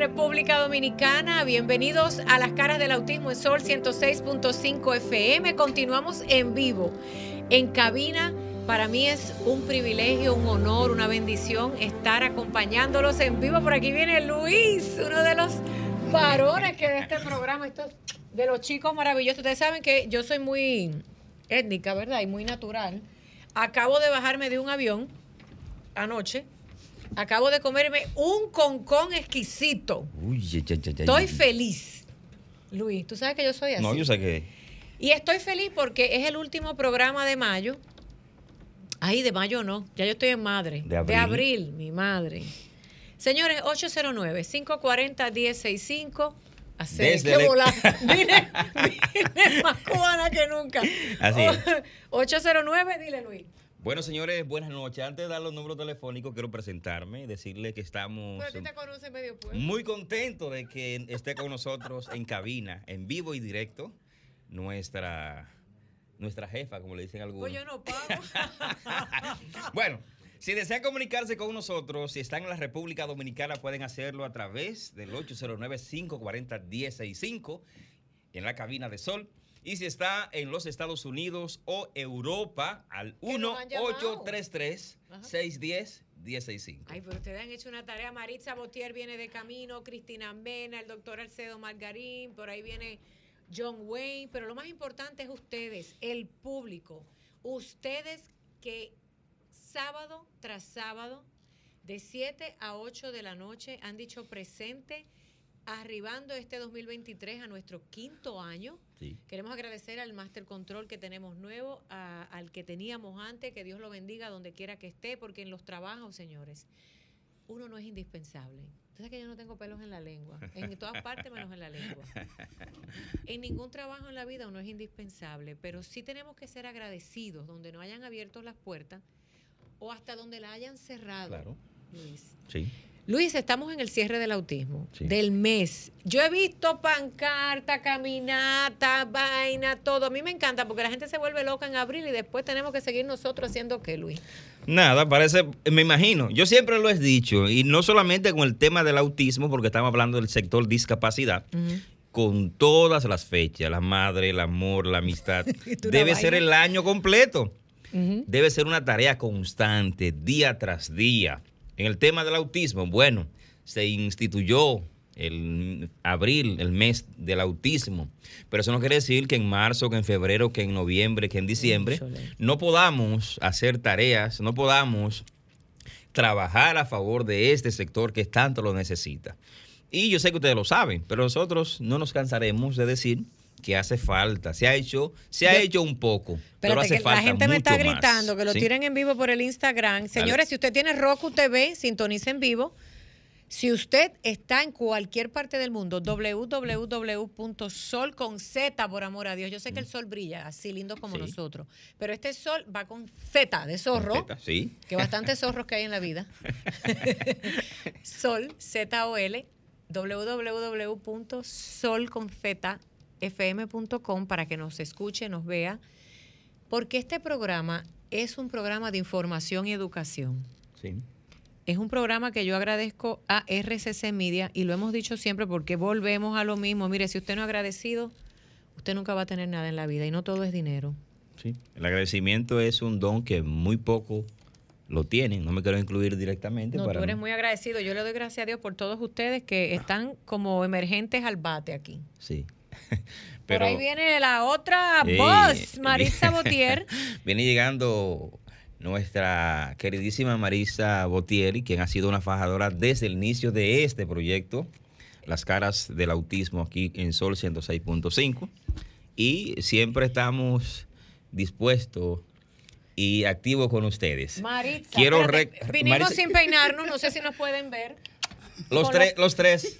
República Dominicana, bienvenidos a las caras del autismo en Sol 106.5 FM. Continuamos en vivo, en cabina. Para mí es un privilegio, un honor, una bendición estar acompañándolos en vivo. Por aquí viene Luis, uno de los varones que de este programa, estos, de los chicos maravillosos. Ustedes saben que yo soy muy étnica, ¿verdad? Y muy natural. Acabo de bajarme de un avión anoche Acabo de comerme un concón exquisito. Uy, ya, ya, ya, ya, Estoy feliz. Luis, tú sabes que yo soy así. No, yo sé que. Y estoy feliz porque es el último programa de mayo. Ay, de mayo no. Ya yo estoy en madre. De abril. abril, mi madre. Señores, 809-540-1065. Hacer Desde que el- volar. Vine, vine más cubana que nunca. Así es. 809, dile Luis. Bueno, señores, buenas noches. Antes de dar los números telefónicos, quiero presentarme y decirle que estamos Pero te conoce medio pueblo. muy contentos de que esté con nosotros en cabina, en vivo y directo, nuestra, nuestra jefa, como le dicen algunos. Pues yo no pago. Bueno, si desean comunicarse con nosotros, si están en la República Dominicana, pueden hacerlo a través del 809-540-1065 en la cabina de Sol. Y si está en los Estados Unidos o Europa, al Que nos han llamado. 1-833-610-1065. Ay, pero ustedes han hecho una tarea. Maritza Botier viene de camino, Cristina Mena, el doctor Alcedo Margarín, por ahí viene John Wayne, pero lo más importante es ustedes, el público. Ustedes que sábado tras sábado, de 7 a 8 de la noche, han dicho presente, arribando este 2023 a nuestro quinto año. Sí. Queremos agradecer al Master Control que tenemos nuevo, a- al que teníamos antes, que Dios lo bendiga donde quiera que esté, porque en los trabajos, señores, uno no es indispensable. Entonces que yo no tengo pelos en la lengua, en todas partes menos en la lengua. En ningún trabajo en la vida uno es indispensable, pero sí tenemos que ser agradecidos donde no hayan abierto las puertas o hasta donde la hayan cerrado. Claro. Luis. Sí. Luis, estamos en el cierre del autismo, Sí. del mes. Yo he visto pancarta, caminata, vaina, todo. A mí me encanta porque la gente se vuelve loca en abril y después tenemos que seguir nosotros haciendo qué, Luis. Nada, parece, me imagino. Yo siempre lo he dicho, y no solamente con el tema del autismo, porque estamos hablando del sector discapacidad, con todas las fechas, la madre, el amor, la amistad, debe ser el año completo. Debe ser una tarea constante, día tras día. En el tema del autismo, bueno, se instituyó el abril, el mes del autismo, pero eso no quiere decir que en marzo, que en febrero, que en noviembre, que en diciembre no podamos hacer tareas, no podamos trabajar a favor de este sector que tanto lo necesita. Y yo sé que ustedes lo saben, pero nosotros no nos cansaremos de decir que hace falta. Se ha hecho, se ha Yo- hecho un poco, pero hace que falta la gente me está más. gritando que lo Sí. tiren en vivo por el Instagram. Señores, si usted tiene Roku TV, sintoniza en vivo. Si usted está en cualquier parte del mundo, www.sol con Z, por amor a Dios. Yo sé que el sol brilla así lindo como Sí. nosotros, pero este sol va con Z de zorro. Completa, Sí. que bastantes zorros que hay en la vida. Sol, Z-O-L, www.solconzfm.com para que nos escuche, nos vea, porque este programa es un programa de información y educación. Sí. Es un programa que yo agradezco a RCC Media y lo hemos dicho siempre porque volvemos a lo mismo. Mire, si usted no es agradecido, usted nunca va a tener nada en la vida y no todo es dinero. Sí. El agradecimiento es un don que muy poco lo tienen. No me quiero incluir directamente. No, para tú eres muy agradecido. Yo le doy gracias a Dios por todos ustedes que están como emergentes al bate aquí. Sí. por ahí viene la otra voz, Marisa Botier. Viene llegando nuestra queridísima Marisa Botieri, quien ha sido una fajadora desde el inicio de este proyecto, Las caras del autismo aquí en Sol 106.5. Y siempre estamos dispuestos y activos con ustedes. Maritza, Quiero espérate, rec- vinimos Marisa- sin peinarnos, no sé si nos pueden ver. Los, tres, los tres.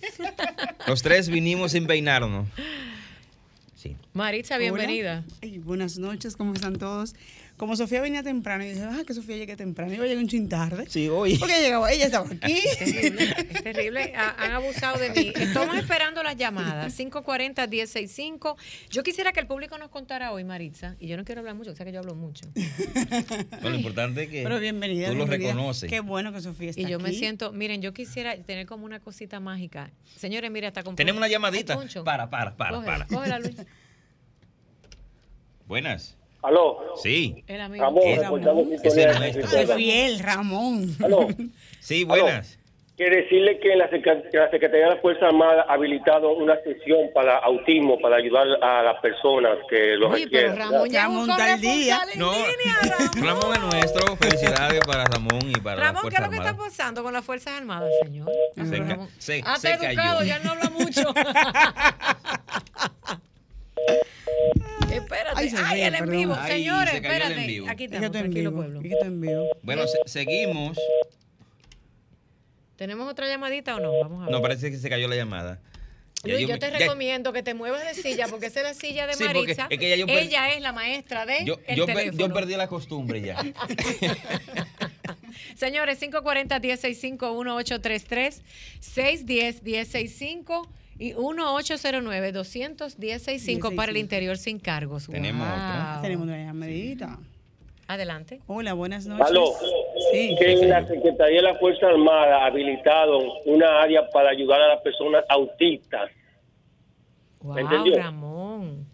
Los tres vinimos sin peinarnos. Sí. Maritza, bienvenida. Ay, buenas noches, ¿cómo están todos? Como Sofía venía temprano, y dije, ah, que Sofía llegue temprano, iba a llegar un chin tarde. Sí, hoy. Porque llegaba, ella estaba aquí. Es terrible, es terrible. Ha- Han abusado de mí. Estamos esperando las llamadas. 540-1065. Yo quisiera que el público nos contara hoy, Maritza, y yo no quiero hablar mucho, o sea que yo hablo mucho. Bueno, lo importante es que Pero bienvenida. tú lo bienvenida. reconoces. Qué bueno que Sofía está Y yo me aquí. siento, miren, yo quisiera tener como una cosita mágica. Señores, mira, hasta con Tenemos una llamadita. Para, para, para, cógela, para. cógela, Luis. Buenas. Aló, Sí, El amigo. Ramón, ese es Venezuela. fiel, Ramón. Aló, sí, buenas. que decirle que la, la Secretaría de la Fuerza Armada ha habilitado una sesión para autismo, para ayudar a las personas que lo Uy, pero requieren. Ramón ya Ramón está al día. No, línea, Ramón. Ramón es nuestro. Felicidades para Ramón y para la Ramón, ¿qué es lo que está pasando con las Fuerzas Armadas, señor? Se Ramón. ca- se- Ah, se educado, cayó. ya no habla mucho. Espérate, Ay, ay, el en vivo. Ay, Señores, se cayó el en espérate. vivo. Aquí estamos, tranquilo vivo. pueblo. estoy en vivo. Bueno, se- seguimos. ¿Tenemos otra llamadita o no? Vamos a ver. No, parece que se cayó la llamada. Ya Luis, yo, me- te ya- recomiendo que te muevas de silla porque esa es la silla de Sí, Maritza. es que ya yo per- Ella es la maestra de Yo, el yo, per- teléfono. yo perdí la costumbre ya. Señores, 540-1065-1833, 610-1065 y 1809-200-1065 para el interior sin cargos. Tenemos Wow. otra. Tenemos una llamadita. Adelante. Hola, buenas noches. Aló, Sí. que en la Secretaría de la Fuerza Armada ha habilitado una área para ayudar a las personas autistas. Wow, entendió? Ramón.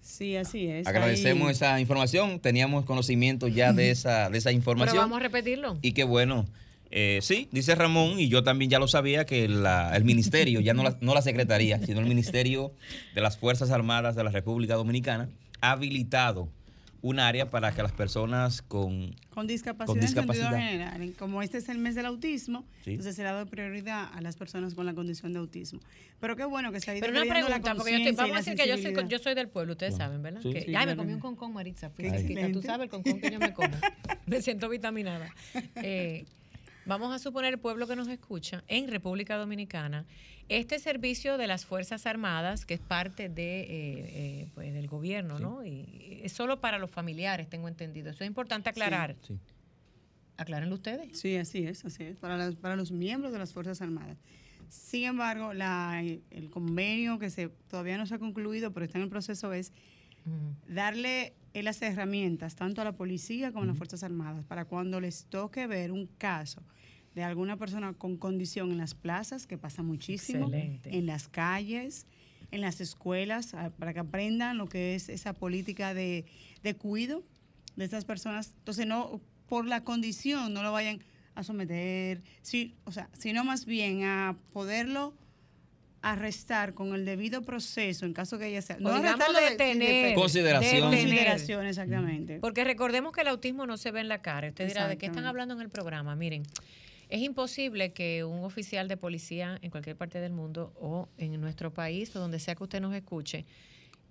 Sí, así es. Agradecemos Ahí- esa información. Teníamos conocimiento ya de esa, de esa Pero información. vamos a repetirlo. Y qué bueno. Eh, sí, dice Ramón, y yo también ya lo sabía, que la- el ministerio, ya no la, no la secretaría, sino el Ministerio de las Fuerzas Armadas de la República Dominicana, ha habilitado un área para que las personas con... Con discapacidad, Con en general. Como este es el mes del autismo, Sí. entonces se le ha dado prioridad a las personas con la condición de autismo. Pero qué bueno que se ha ido Pero una la pregunta, porque yo estoy, vamos a decir que yo soy, yo soy del pueblo, ustedes saben, ¿verdad? Sí. Que- Sí, ay, me comí un concón, Maritza. Fui. Tú sabes el concón que yo me como. me siento vitaminada. Eh, vamos a suponer el pueblo que nos escucha en República Dominicana. Este servicio de las Fuerzas Armadas, que es parte de, eh, eh, pues, del gobierno, ¿no? Y es solo para los familiares, tengo entendido. Eso es importante aclarar. Sí. Aclárenlo ustedes. Sí, así es, así es, para, las- para los miembros de las Fuerzas Armadas. Sin embargo, la, el convenio que se todavía no se ha concluido, pero está en el proceso, es Darle las herramientas tanto a la policía como a las Fuerzas Armadas para cuando les toque ver un caso de alguna persona con condición en las plazas, que pasa muchísimo, Excelente. en las calles, en las escuelas, ah, para que aprendan lo que es esa política de, de cuido de estas personas. Entonces, no por la condición no lo vayan a someter, sí, o sea, sino más bien a poderlo arrestar con el debido proceso en caso que ella sea. O digamos detener. Consideración. detener. Consideración, exactamente. Porque recordemos que el autismo no se ve en la cara. Usted dirá, ¿de qué están hablando en el programa? Miren, es imposible que un oficial de policía en cualquier parte del mundo o en nuestro país o donde sea que usted nos escuche,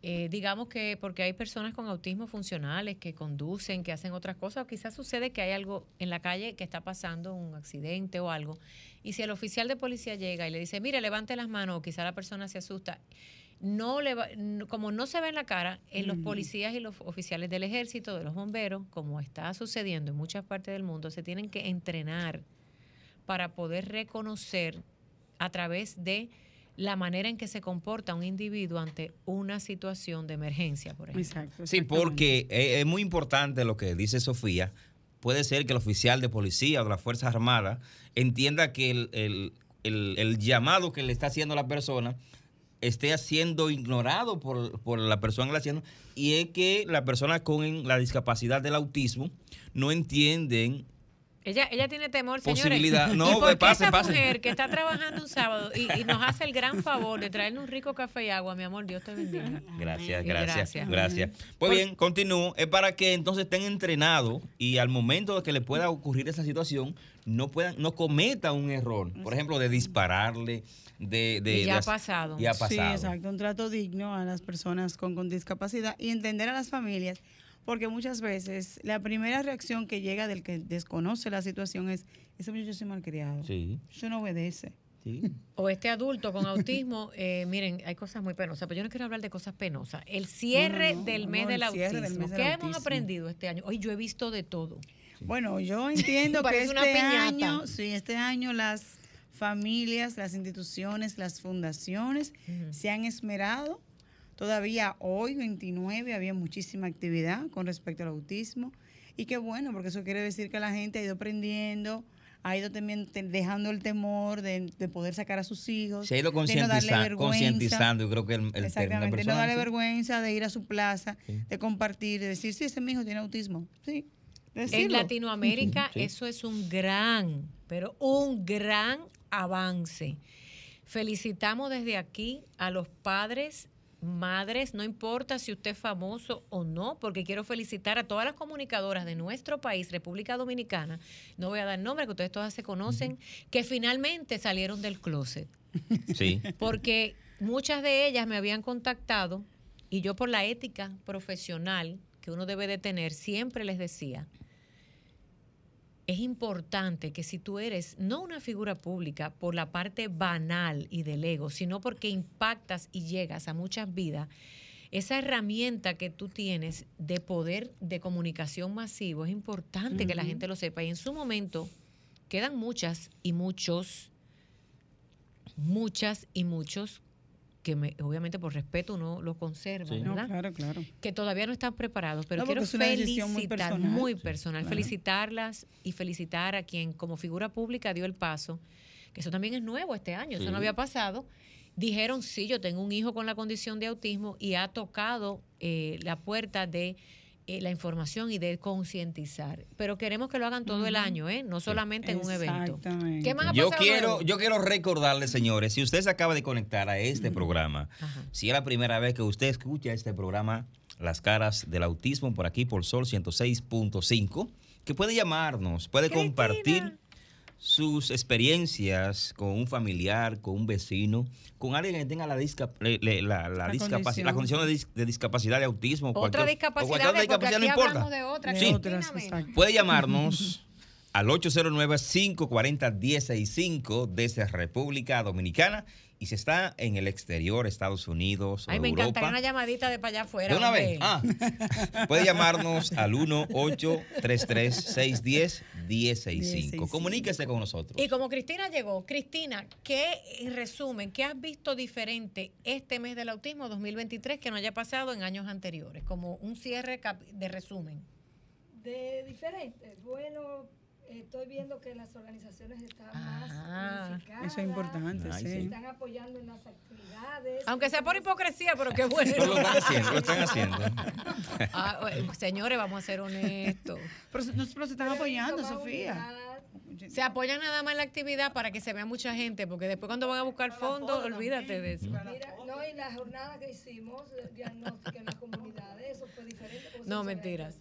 eh, digamos que porque hay personas con autismo funcionales que conducen, que hacen otras cosas, o quizás sucede que hay algo en la calle que está pasando, un accidente o algo, y si el oficial de policía llega y le dice, mire, levante las manos, o quizá la persona se asusta, no le va- como no se ve en la cara, en los Ujú. policías y los oficiales del ejército, de los bomberos, como está sucediendo en muchas partes del mundo, se tienen que entrenar para poder reconocer a través de la manera en que se comporta un individuo ante una situación de emergencia, por ejemplo. Exacto. Sí, porque es, es muy importante lo que dice Sofía. Puede ser que el oficial de policía o de las Fuerzas Armadas entienda que el, el- el- el llamado que le está haciendo la persona esté siendo ignorado por, por la persona que la haciendo y es que la persona con la discapacidad del autismo no entienden Ella, ella tiene temor, señores. Posibilidad. No, ¿Y por pues, qué pase, esa pase. mujer que está trabajando un sábado y, y nos hace el gran favor de traerle un rico café y agua, mi amor, Dios te bendiga. Gracias, gracias, gracias. gracias. Pues bien, continúo. Es para que entonces estén entrenados y al momento de que le pueda ocurrir esa situación, no puedan, no cometan un error. Por ejemplo, de dispararle, de, de Y ya de ha pasado. Y ha Sí, pasado. exacto, un trato digno a las personas con, con discapacidad y entender a las familias, porque muchas veces la primera reacción que llega del que desconoce la situación es, ese muchacho es malcriado, Sí. eso no obedece. o este adulto con autismo, eh, miren, hay cosas muy penosas, pero yo no quiero hablar de cosas penosas. El cierre del mes del autismo. ¿Qué hemos aprendido este año? Hoy yo he visto de todo. Bueno, yo entiendo que este año, sí, este año las familias, las instituciones, las fundaciones se han esmerado. Todavía hoy, 29, había muchísima actividad con respecto al autismo. Y qué bueno, porque eso quiere decir que la gente ha ido aprendiendo, ha ido también dejando el temor de, poder sacar a sus hijos. Se ha ido concientizando, creo que el, Exactamente, no darle vergüenza de ir a su plaza, de compartir, de decir, sí, ese mi hijo tiene autismo. Sí. En Latinoamérica eso es un gran, pero un gran avance. Felicitamos desde aquí a los padres madres, no importa si usted es famoso o no, porque quiero felicitar a todas las comunicadoras de nuestro país, República Dominicana, no voy a dar nombre, que ustedes todas se conocen, que finalmente salieron del closet. Sí. Porque muchas de ellas me habían contactado y yo por la ética profesional que uno debe de tener, siempre les decía, es importante que si tú eres no una figura pública por la parte banal y del ego, sino porque impactas y llegas a muchas vidas, esa herramienta que tú tienes de poder de comunicación masivo es importante que la gente lo sepa. Y en su momento quedan muchas y muchos, muchas y muchos que obviamente por respeto uno lo conserva, ¿verdad? claro, claro. Que todavía no están preparados, pero quiero felicitar, muy personal, felicitarlas y felicitar a quien como figura pública dio el paso, que eso también es nuevo este año, eso no había pasado. Dijeron, sí, yo tengo un hijo con la condición de autismo y ha tocado eh, la puerta de eh, la información y de concientizar. Pero queremos que lo hagan todo el año, ¿eh? no solamente en un evento. ¿Qué más yo quiero, yo quiero recordarle, señores, si usted se acaba de conectar a este programa, si es la primera vez que usted escucha este programa, Las caras del autismo, por aquí por Sol 106.5, que puede llamarnos, puede compartir sus experiencias con un familiar, con un vecino, con alguien que tenga la, la, la, discapacidad, la condición de, discapacidad de autismo. Otra discapacidad, otra discapacidad no importa. De otra, sí. Puede llamarnos al 809-540-165 desde República Dominicana y si está en el exterior, Estados Unidos Ay, me encantaría una llamadita de para allá afuera. De una vez. Ah, puede llamarnos al 1-833-610-1065. Comuníquese con nosotros. Y como Cristina llegó, Cristina, ¿qué en resumen, qué has visto diferente este mes del autismo 2023 que no haya pasado en años anteriores? Como un cierre de resumen. De diferente. Bueno, estoy viendo que las organizaciones están más ah, Eso es importante, sí. Están apoyando en las actividades. Aunque sea por hipocresía, pero qué bueno. lo están haciendo, lo están haciendo. Ah, señores, vamos a ser honestos. Pero, pero se están apoyando, Sofía. Se apoyan nada más en la actividad para que se vea mucha gente, porque después cuando van a buscar fondos, olvídate de eso. Mira, no, y la jornada que hicimos, diagnóstica en las comunidades, eso fue diferente. No, mentiras.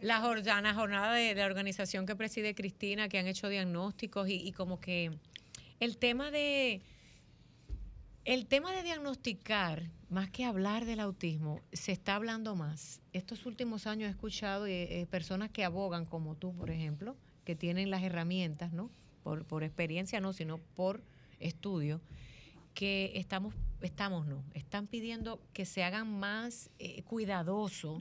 La jornada, jornada de la organización que preside Cristina, que han hecho diagnósticos y, y como que el tema de el tema de diagnosticar, más que hablar del autismo, se está hablando más. Estos últimos años he escuchado eh, eh, personas que abogan, como tú, por ejemplo, que tienen las herramientas, ¿no? Por, por experiencia, no, sino por estudio, que estamos, estamos no, están pidiendo que se hagan más eh, cuidadoso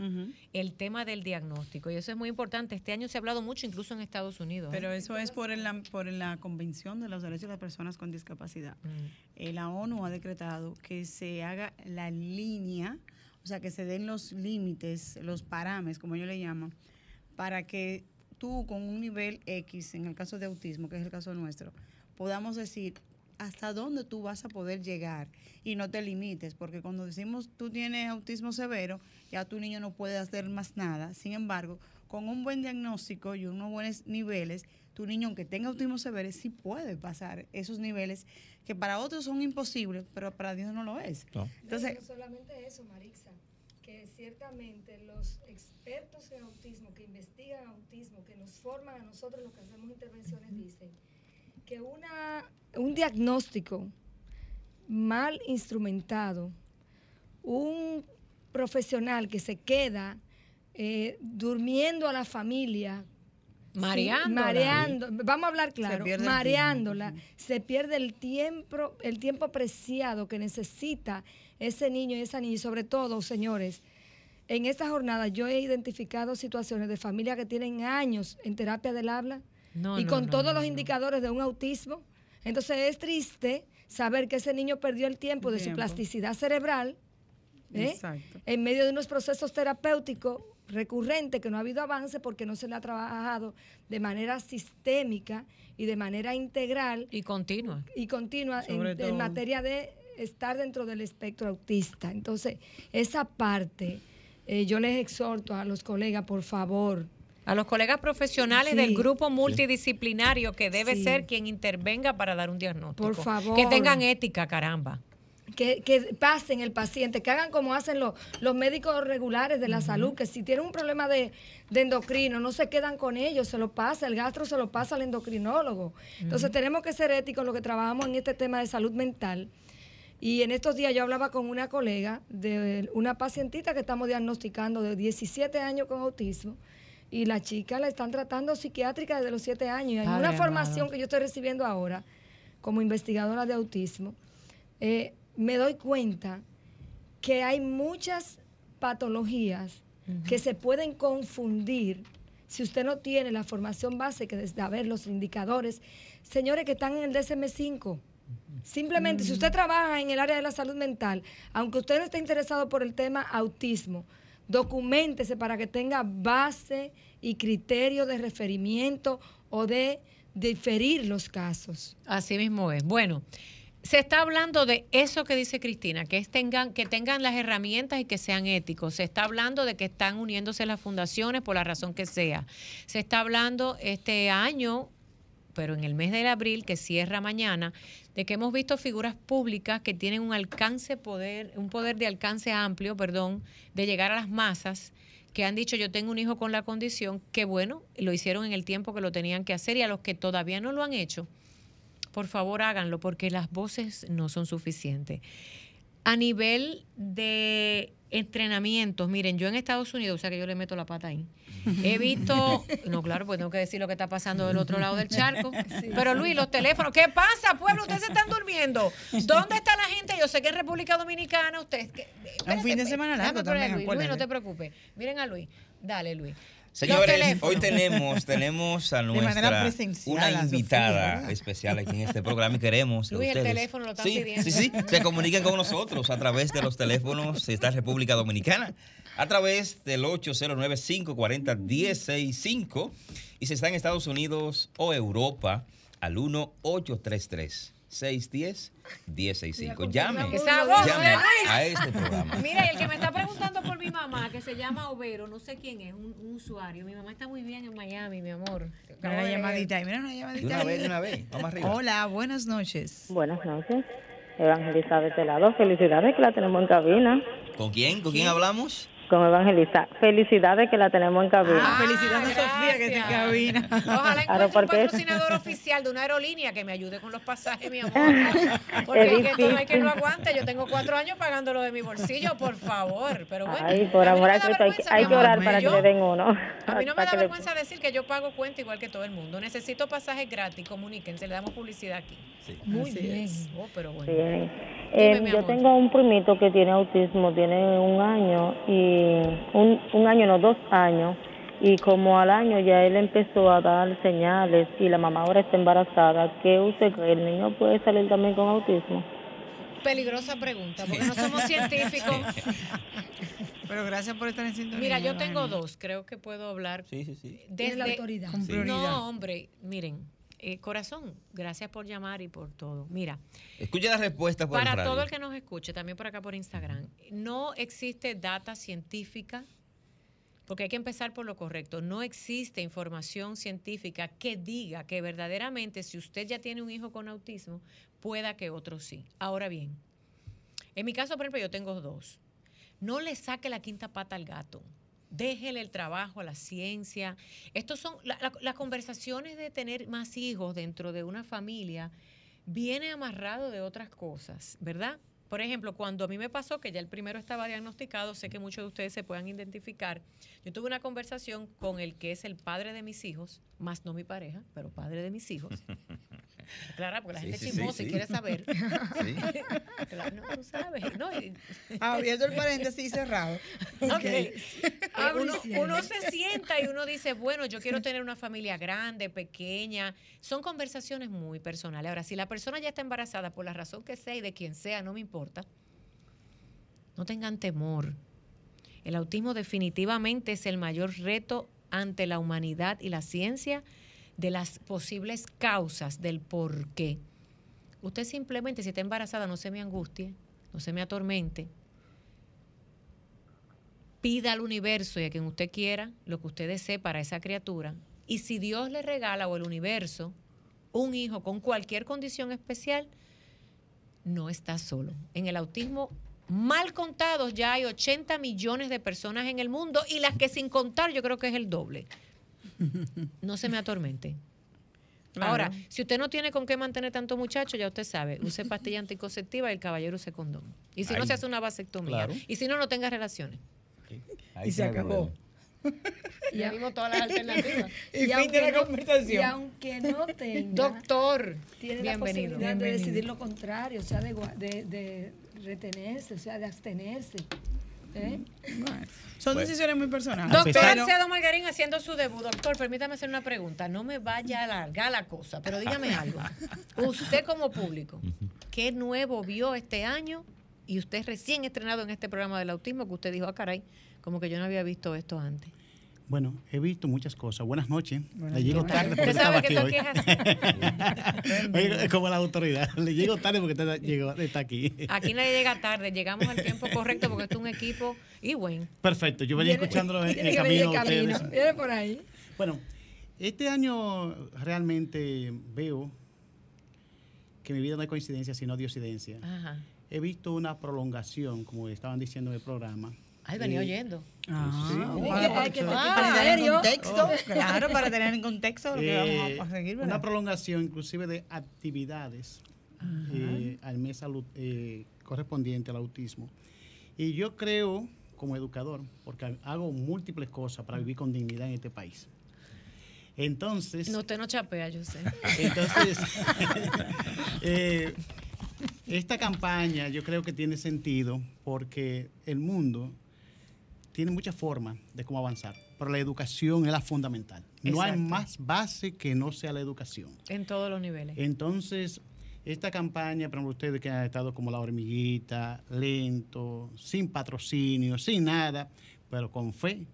el tema del diagnóstico. Y eso es muy importante. Este año se ha hablado mucho, incluso en Estados Unidos. ¿eh? Pero eso es por, el, por la Convención de los Derechos de las Personas con Discapacidad. Mm. Eh, la ONU ha decretado que se haga la línea, o sea, que se den los límites, los parámetros, como yo le llamo, para que tú con un nivel X, en el caso de autismo, que es el caso nuestro, podamos decir, hasta dónde tú vas a poder llegar y no te limites, porque cuando decimos tú tienes autismo severo, ya tu niño no puede hacer más nada. Sin embargo, con un buen diagnóstico y unos buenos niveles, tu niño, aunque tenga autismo severo, sí puede pasar esos niveles que para otros son imposibles, pero para Dios no lo es. Entonces, no solamente eso, Marixa, que ciertamente los expertos en autismo que investigan autismo, que nos forman a nosotros los que hacemos intervenciones, dicen que una, un diagnóstico mal instrumentado, un profesional que se queda eh, durmiendo a la familia Mareándola. mareando, vamos a hablar claro, el mareándola, se pierde el tiempo, el tiempo preciado que necesita ese niño y esa niña, y sobre todo, señores, en esta jornada yo he identificado situaciones de familias que tienen años en terapia del habla No, y no, con no, todos no, los no. indicadores de un autismo. Entonces es triste saber que ese niño perdió el tiempo de su plasticidad cerebral ¿eh? En medio de unos procesos terapéuticos recurrentes que no ha habido avance porque no se le ha trabajado de manera sistémica y de manera integral Y continua. y continua en, materia de estar dentro del espectro autista. Entonces, esa parte, eh, yo les exhorto a los colegas, por favor, A los colegas profesionales Sí. del grupo multidisciplinario que debe Sí. ser quien intervenga para dar un diagnóstico. Por favor. Que tengan ética, caramba. que, que pasen el paciente, que hagan como hacen los, los médicos regulares de la salud, que si tienen un problema de, de endocrino, no se quedan con ellos, se lo pasa, el gastro se lo pasa al endocrinólogo. Entonces tenemos que ser éticos en lo que trabajamos en este tema de salud mental. Y en estos días yo hablaba con una colega de una pacientita que estamos diagnosticando de 17 años con autismo y la chica la están tratando psiquiátrica desde los 7 años. Y hay una formación que yo estoy recibiendo ahora como investigadora de autismo. eh, me doy cuenta que hay muchas patologías que se pueden confundir si usted no tiene la formación base que desde ver los indicadores, señores que están en el DSM-5. Simplemente, si usted trabaja en el área de la salud mental, aunque usted no esté interesado por el tema autismo, documentese para que tenga base y criterio de referimiento o de diferir los casos. Así mismo es. Bueno, se está hablando de eso que dice Cristina, que tengan, que tengan las herramientas y que sean éticos. Se está hablando de que están uniéndose las fundaciones por la razón que sea. Se está hablando este año, pero en el mes de abril, que cierra mañana, de que hemos visto figuras públicas que tienen un alcance poder, un poder de alcance amplio, perdón, de llegar a las masas que han dicho yo tengo un hijo con la condición, que bueno, lo hicieron en el tiempo que lo tenían que hacer y a los que todavía no lo han hecho, por favor háganlo porque las voces no son suficientes. A nivel de entrenamientos, miren, yo en Estados Unidos, o sea que yo le meto la pata ahí, he visto, no claro, pues tengo que decir lo que está pasando del otro lado del charco, pero Luis, los teléfonos, ¿qué pasa, pueblo? Ustedes se están durmiendo. ¿Dónde está la gente? Yo sé que en República Dominicana, ustedes... que- espérate, fin de semana largo también, Luis, Luis, no te preocupes. Miren a Luis, dale Luis. Señores, hoy tenemos, tenemos a nuestra una Sofía, invitada especial aquí en este programa y queremos que Luis, el ustedes teléfono lo están sí, pidiendo. sí, sí, se comuniquen con nosotros a través de los teléfonos de esta República Dominicana, a través del 809-540-165 y si está en Estados Unidos o Europa al 1-833. 610-1065. Llame, de llame a este programa. Mira, y el que me está preguntando por mi mamá, que se llama Overo, no sé quién es, un, un usuario. Mi mamá está muy bien en Miami, mi amor. Mira de leer. llamadita ahí, mira una De llamadita una ahí. vez, de una vez. Vamos arriba. Hola, buenas noches. Buenas noches. Evangelista de este lado. Felicidades que la tenemos en cabina. ¿Con quién? ¿Con quién hablamos? Con Evangelista. Felicidades que la tenemos en cabina. Ah, felicidades a Sofía que está en cabina. Ojalá Claro, encuentre un porque- patrocinador oficial de una aerolínea que me ayude con los pasajes, mi amor. Porque es que esto no hay quien difícil. lo aguante. Yo tengo cuatro años pagándolo de mi bolsillo, por favor. Pero bueno, Ay, por no amor a Cristo, hay, que- hay que orar para que le den uno. A mí no me da que le- vergüenza decir que yo pago cuenta igual que todo el mundo. Necesito pasajes gratis, comuníquense, le damos publicidad aquí. Muy Así bien. Oh, pero bueno. Bien. Dime, Eh, yo amor. tengo un primito que tiene autismo, tiene un año y un, un año, no, dos años. Y como al año ya él empezó a dar señales y la mamá ahora está embarazada, ¿qué usted cree? ¿El niño puede salir también con autismo? Peligrosa pregunta, porque no somos científicos. Pero gracias por estar en sintonía. Mira, yo tengo dos, creo que puedo hablar Sí, sí, sí. Tiene la autoridad. Con prioridad. No, hombre, miren, eh, corazón, gracias por llamar y por todo. Mira, Escuche la respuesta por para todo el que nos escuche, también por acá por Instagram, no existe data científica, porque hay que empezar por lo correcto, no existe información científica que diga que verdaderamente si usted ya tiene un hijo con autismo, pueda que otro sí. Ahora bien, en mi caso, por ejemplo, yo tengo dos. No le saque la quinta pata al gato. Déjele el trabajo a la ciencia. Estos son la- la- las conversaciones de tener más hijos dentro de una familia viene amarrado de otras cosas, ¿verdad? Por ejemplo, cuando a mí me pasó que ya el primero estaba diagnosticado, sé que muchos de ustedes se puedan identificar. Yo tuve una conversación con el que es el padre de mis hijos, más no mi pareja, pero padre de mis hijos. Claro, porque la Sí, gente sí, chismosa y sí. quiere saber. Sí. Claro, no, tú sabes. ¿no? Y- Abierto el paréntesis y cerrado. Ok. Eh, Abre y uno, uno se sienta y uno dice, bueno, yo quiero tener una familia grande, pequeña. Son conversaciones muy personales. Ahora, si la persona ya está embarazada por la razón que sea y de quien sea, no me importa, no tengan temor. El autismo definitivamente es el mayor reto ante la humanidad y la ciencia de las posibles causas del por qué. Usted simplemente, si está embarazada, no se me angustie, no se me atormente, pida al universo y a quien usted quiera lo que usted desee para esa criatura. Y si Dios le regala o el universo un hijo con cualquier condición especial, no está solo. En el autismo, mal contados, ya hay 80 millones de personas en el mundo y las que sin contar yo creo que es el doble. No se me atormente. Claro. Ahora, si usted no tiene con qué mantener tanto muchacho, ya usted sabe, use pastilla anticonceptiva y el caballero use condón. Y si no se hace una vasectomía. claro. Y si no, no tenga relaciones. Ahí Y se acabó. problema. Ya vimos todas las alternativas. Y, fin aunque de la no- conversación. Y aunque no tenga, Doctor, tiene bienvenido. la posibilidad de decidir lo contrario, o sea, de, de retenerse, o sea, de abstenerse. ¿Eh? Bueno, son Bueno. decisiones muy personales. Doctor Alcedo Margarín haciendo su debut. Doctor, permítame hacer una pregunta. No me vaya a alargar la cosa, pero dígame algo. Usted como público, ¿qué nuevo vio este año? Y usted recién estrenado en este programa del autismo, que usted dijo, ah, caray, como que yo no había visto esto antes. Bueno, he visto muchas cosas. Buenas noches. Buenas Le llego tarde porque estaba aquí hoy. Oye, como la autoridad. Le llego tarde porque está, llegó- está aquí. Aquí nadie llega tarde, llegamos al tiempo correcto porque esto es un equipo y bueno. Perfecto. Yo venía escuchándolo en, venir camino. Viene por ahí. Bueno, este año realmente veo que mi vida no es coincidencia, sino diosidencia. Ajá. He visto una prolongación, como estaban diciendo en el programa. Ay, venía oyendo. Ah, Sí. para- Hay que- para Ah, tener en serio. contexto, claro, para tener en contexto lo que Eh, vamos a seguir, ¿verdad? una prolongación inclusive de actividades eh, al mes eh, correspondiente al autismo. Y yo creo, como educador, porque hago múltiples cosas para vivir con dignidad en este país. Entonces, No, usted no chapea, yo sé. entonces eh, esta campaña yo creo que tiene sentido porque el mundo tiene muchas formas de cómo avanzar, pero la educación es la fundamental. No hay más base que no sea la educación. En todos los niveles. Entonces, esta campaña, ejemplo, ustedes que han estado como la hormiguita, lento, sin patrocinio, sin nada, pero con fe,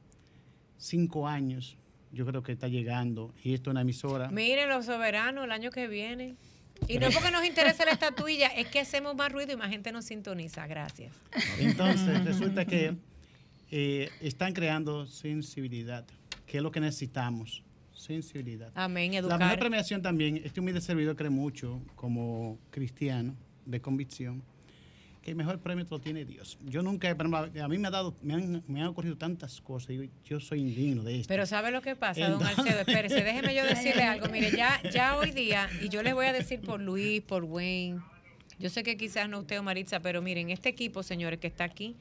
cinco años, yo creo que está llegando. Y esto es una emisora. Miren, los soberanos el año que viene. Y no es porque nos interese la estatuilla, es que hacemos más ruido y más gente nos sintoniza. Gracias. Entonces, resulta que eh, están creando sensibilidad, que es lo que necesitamos, sensibilidad. Amén, La mejor educar. premiación también, este humilde servidor cree mucho, como cristiano de convicción, que el mejor premio te lo tiene Dios. Yo nunca, a mí me ha dado, me han, me han ocurrido tantas cosas, digo, yo soy indigno de esto. Pero ¿sabe lo que pasa, don Alcedo? Espérese, déjeme yo decirle algo. Mire, ya, ya hoy día, y yo les voy a decir por Luis, por Wayne, yo sé que quizás no usted o Maritza, pero miren, este equipo, señores, que está aquí,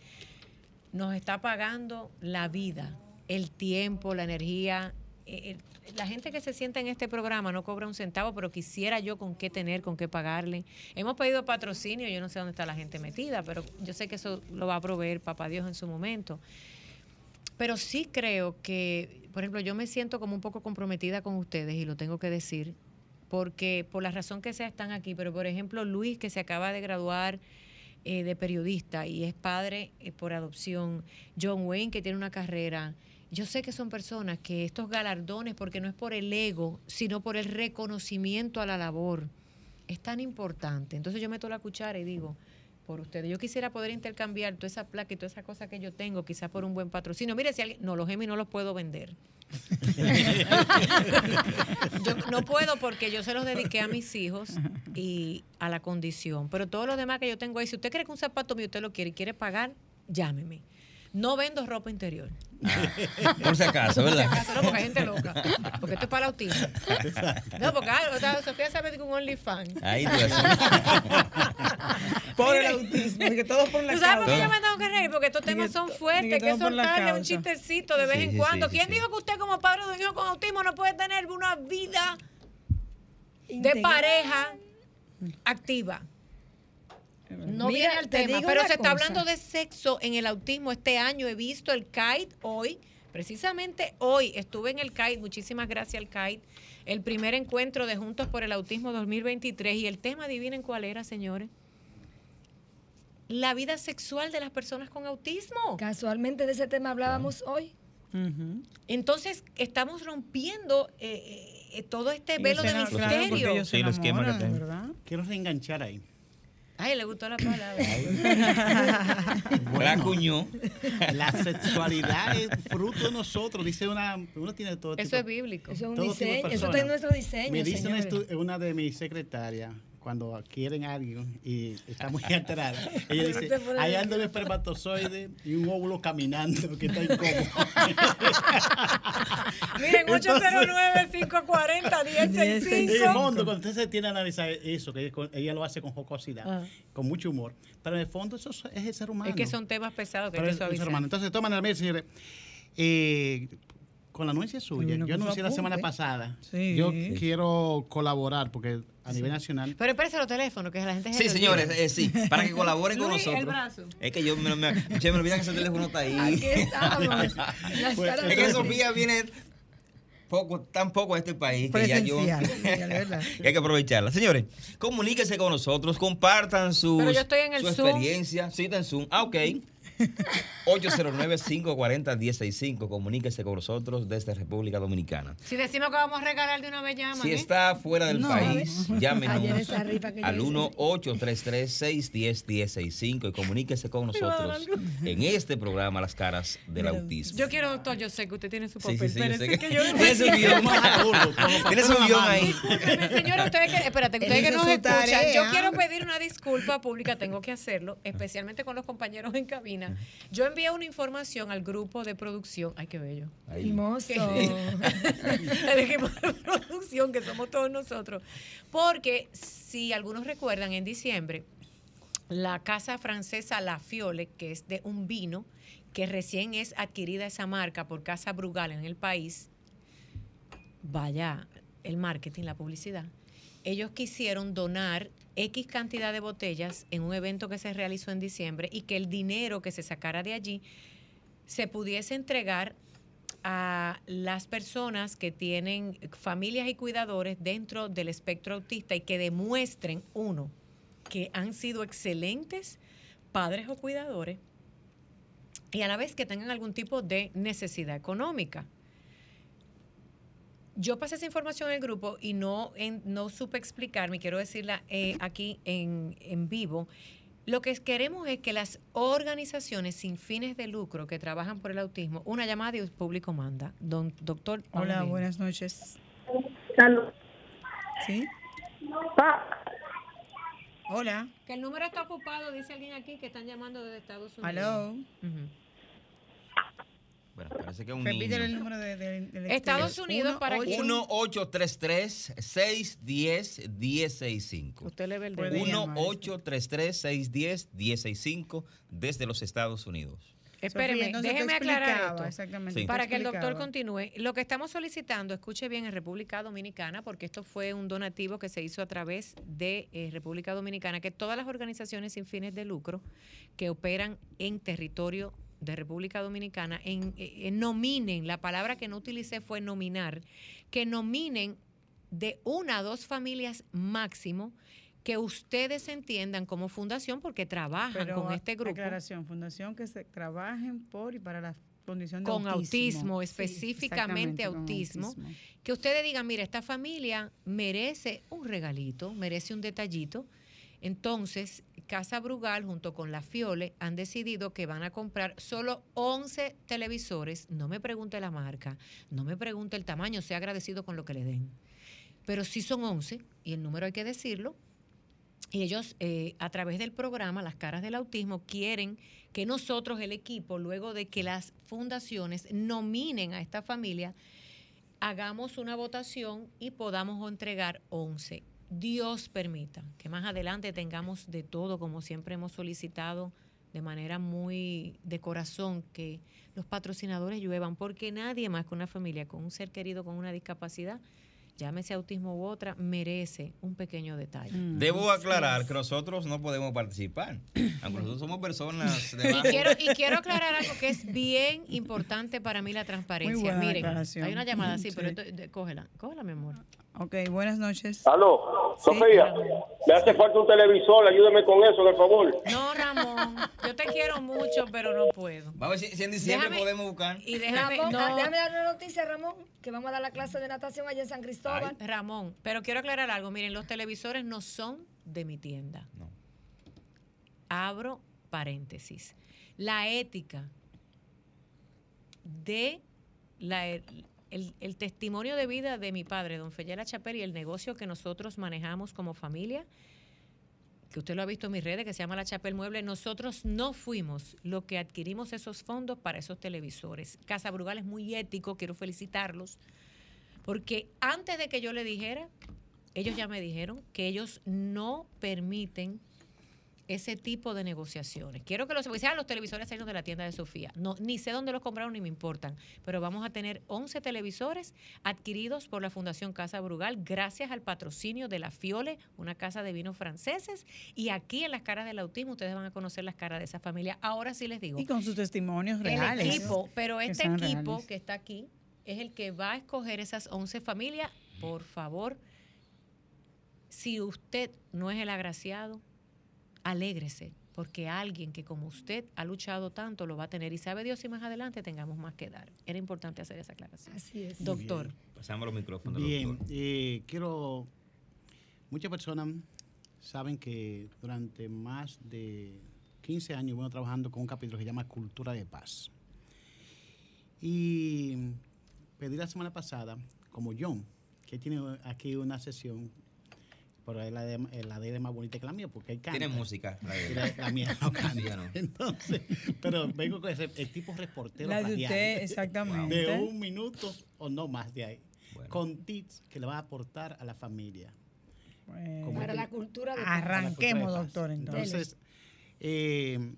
nos está pagando la vida, el tiempo, la energía. Eh, eh, La gente que se sienta en este programa no cobra un centavo, pero quisiera yo con qué tener, con qué pagarle. Hemos pedido patrocinio, yo no sé dónde está la gente metida, pero yo sé que eso lo va a proveer Papá Dios en su momento. Pero sí creo que, por ejemplo, yo me siento como un poco comprometida con ustedes y lo tengo que decir, porque por la razón que sea están aquí, pero por ejemplo Luis que se acaba de graduar eh, de periodista y es padre eh, por adopción, John Wayne que tiene una carrera, yo sé que son personas que estos galardones, porque no es por el ego, sino por el reconocimiento a la labor, es tan importante. Entonces yo meto la cuchara y digo, por ustedes. Yo quisiera poder intercambiar toda esa placa y toda esa cosa que yo tengo, quizás por un buen patrocinio. Mire, si alguien, no, los Gemi no los puedo vender. yo no puedo porque yo se los dediqué a mis hijos y a la condición. Pero todos los demás que yo tengo ahí, si usted cree que un zapato mío usted lo quiere y quiere pagar, llámeme. No vendo ropa interior. Por si acaso, Por si ¿verdad? acaso, no, porque hay gente loca. Porque esto es para el autismo. No, porque ah, o sea, Sofía sabe que un OnlyFans. Ahí tú. Por el autismo, que todos por la ¿Tú sabes por qué yo me tengo que reír? Porque estos temas son fuertes, que soltarle un chistecito de vez Sí, en sí, cuando. sí, ¿Quién sí. dijo que usted como padre de un hijo con autismo no puede tener una vida de Integral. pareja activa? No Mira, viene al te tema, pero se está hablando de sexo en el autismo este año. He visto el KITE hoy, precisamente hoy estuve en el KITE, muchísimas gracias al KITE, el primer encuentro de Juntos por el Autismo 2023 y el tema, adivinen cuál era, señores. La vida sexual de las personas con autismo. Casualmente de ese tema hablábamos hoy. Entonces, estamos rompiendo eh, eh, todo este Y velo de claro, misterio. Sí, los esquemas que. ¿verdad? Quiero reenganchar ahí. Ay, le gustó la palabra. La cuñó. La sexualidad es fruto de nosotros, dice una, uno tiene todo Eso tipo- es bíblico. Eso es un diseño. Eso está en nuestro diseño. Me dice una, una de mis secretarias, cuando quieren a alguien y está muy alterada, ella dice, ahí anda un espermatozoide y un óvulo caminando que está incómodo. Miren, Entonces- 809-540-1065. En el fondo, cuando usted se tiene a analizar eso, que ella, lo hace con jocosidad, Ah. con mucho humor, pero en el fondo eso es el ser humano. Es que son temas pesados que hay Pero que el ser suavizar. humano. Entonces, de todas maneras, mire, señores, eh, con la anuencia suya, yo que anuncié la semana pasada, Sí. yo quiero colaborar, porque a nivel nacional, Pero espérese los teléfonos, que la gente se Sí, señores, eh, sí, para que colaboren con Luis, el nosotros. brazo. Es que yo me, me, che, me olvida que ese teléfono está ahí. Aquí estamos. Pues, Es que Sofía viene poco, tan poco a este país que ya yo verdad. hay que aprovecharla. Señores, comuníquense con nosotros, compartan sus, Pero yo estoy en el su Zoom. experiencia. Sí, está en Zoom. Ah, ok. 809-540-1065. Comuníquese con nosotros desde República Dominicana. Si decimos que vamos a regalar de una vez, llaman. Si ¿eh? está fuera del No. país, llámenos al hice. 1-833-610-1065 y comuníquese con nosotros en este programa Las Caras del Autismo. Yo quiero, doctor, yo sé que usted tiene su Sí, papel. sí, sí, yo sé Espérese que- que yo Tiene su guion. Tiene su guion ahí. Discúlpeme, señora, ustedes que, espérate, ustedes que nos escuchan, yo quiero pedir una disculpa pública, tengo que hacerlo, especialmente con los compañeros en cabina. Yo envié una información al grupo de producción, ay, qué bello, Ahí. Hermoso. el equipo de producción, que somos todos nosotros, porque si algunos recuerdan, en diciembre, la casa francesa La Fiole, que es de un vino, que recién es adquirida esa marca por Casa Brugal en el país, vaya el marketing, la publicidad. Ellos quisieron donar X cantidad de botellas en un evento que se realizó en diciembre y que el dinero que se sacara de allí se pudiese entregar a las personas que tienen familias y cuidadores dentro del espectro autista y que demuestren, uno, que han sido excelentes padres o cuidadores y a la vez que tengan algún tipo de necesidad económica. Yo pasé esa información en el grupo y no, en- no supe explicarme, quiero decirla eh, aquí en, en vivo. Lo que queremos es que las organizaciones sin fines de lucro que trabajan por el autismo, una llamada y el público manda. Don, doctor. Hola, buenas noches. Aló. ¿Sí? Pa- Hola. Que el número está ocupado, dice alguien aquí que están llamando desde Estados Unidos. Hello. Ujú. Bueno, parece que es un Repítele el niño. número de, de- del Estados. Unidos Uno, para que- 1-833-610-1065. Usted le ve el Puede dedo. llamar. 1-833-610-1065 desde los Estados Unidos. Espéreme, ¿qué déjeme aclarar esto. Exactamente. Sí. ¿qué Para que el doctor continúe, lo que estamos solicitando, escuche bien, en República Dominicana, porque esto fue un donativo que se hizo a través de eh, República Dominicana, que todas las organizaciones sin fines de lucro que operan en territorio de República Dominicana en, eh, eh, nominen, la palabra que no utilicé fue nominar, que nominen de una a dos familias máximo que ustedes entiendan como fundación porque trabajan Pero, con este grupo. Aclaración, fundación que se trabajen por y para la condición de Con autismo, específicamente con autismo. que ustedes digan, mira, esta familia merece un regalito, merece un detallito. Entonces, Casa Brugal junto con la Fiole han decidido que van a comprar solo 11 televisores. No me pregunte la marca, no me pregunte el tamaño, sea agradecido con lo que le den. Pero sí son 11, y el número hay que decirlo, Y ellos, eh, a través del programa Las Caras del Autismo, quieren que nosotros, el equipo, luego de que las fundaciones nominen a esta familia, hagamos una votación y podamos entregar 11. Dios permita que más adelante tengamos de todo, como siempre hemos solicitado de manera muy de corazón, que los patrocinadores lluevan, porque nadie más que una familia con un ser querido con una discapacidad llámese autismo u otra, merece un pequeño detalle. Debo aclarar que nosotros no podemos participar, aunque nosotros somos personas de Y quiero, y quiero aclarar algo que es bien importante para mí la transparencia. buena Miren, hay una llamada así, Sí. pero esto- cógela, cógela, mi amor. Ok, buenas noches. Aló, Sofía, me hace falta un televisor, ayúdame con eso, por favor. No, Ramón, yo te quiero mucho, pero no puedo. Vamos a ver si, si en diciembre Déjame- podemos buscar. Y déjame, Ramón, no, déjame dar una noticia, Ramón, que vamos a dar la clase de natación allá en San Cristóbal. Ramón, pero quiero aclarar algo. Miren, los televisores no son de mi tienda. No. Abro paréntesis. La ética de la, el, el testimonio de vida de mi padre, don Feyela Chapel, y el negocio que nosotros manejamos como familia, que usted lo ha visto en mis redes, que se llama La Chapel Mueble, nosotros no fuimos los que adquirimos esos fondos para esos televisores. Casa Brugal es muy ético, quiero felicitarlos, porque antes de que yo le dijera, ellos ya me dijeron que ellos no permiten ese tipo de negociaciones. Quiero que los, sean los televisores salieron de la tienda de Sofía. No, ni sé dónde los compraron ni me importan, pero vamos a tener 11 televisores adquiridos por la Fundación Casa Brugal gracias al patrocinio de la Fiole, una casa de vinos franceses, y aquí en las caras del autismo ustedes van a conocer las caras de esa familia. Ahora sí les digo. Y con sus testimonios El reales. equipo, pero este equipo reales. que está aquí es el que va a escoger esas 11 familias. Por favor, si usted no es el agraciado, alégrese, porque alguien que como usted ha luchado tanto lo va a tener y sabe Dios si más adelante tengamos más que dar. Era importante hacer esa aclaración. Así es. Doctor. Pasamos los micrófonos, Bien, doctor. eh, quiero. Muchas personas saben que durante más de 15 años vengo trabajando con un capítulo que se llama Cultura de Paz. Y pedí la semana pasada, como John, que tiene aquí una sesión, pero la de, la de él es más bonita que la mía, porque él canta. Tiene música. La de- La, la mía no canta. Sí, no. Entonces, pero vengo con ese, el tipo reportero La de radial. usted, exactamente. De un minuto o no más de ahí. Bueno. Con tips que le va a aportar a la familia. Bueno, Como Para la cultura de Arran- a la cultura Arranquemos, de doctor, entonces. Entonces, eh,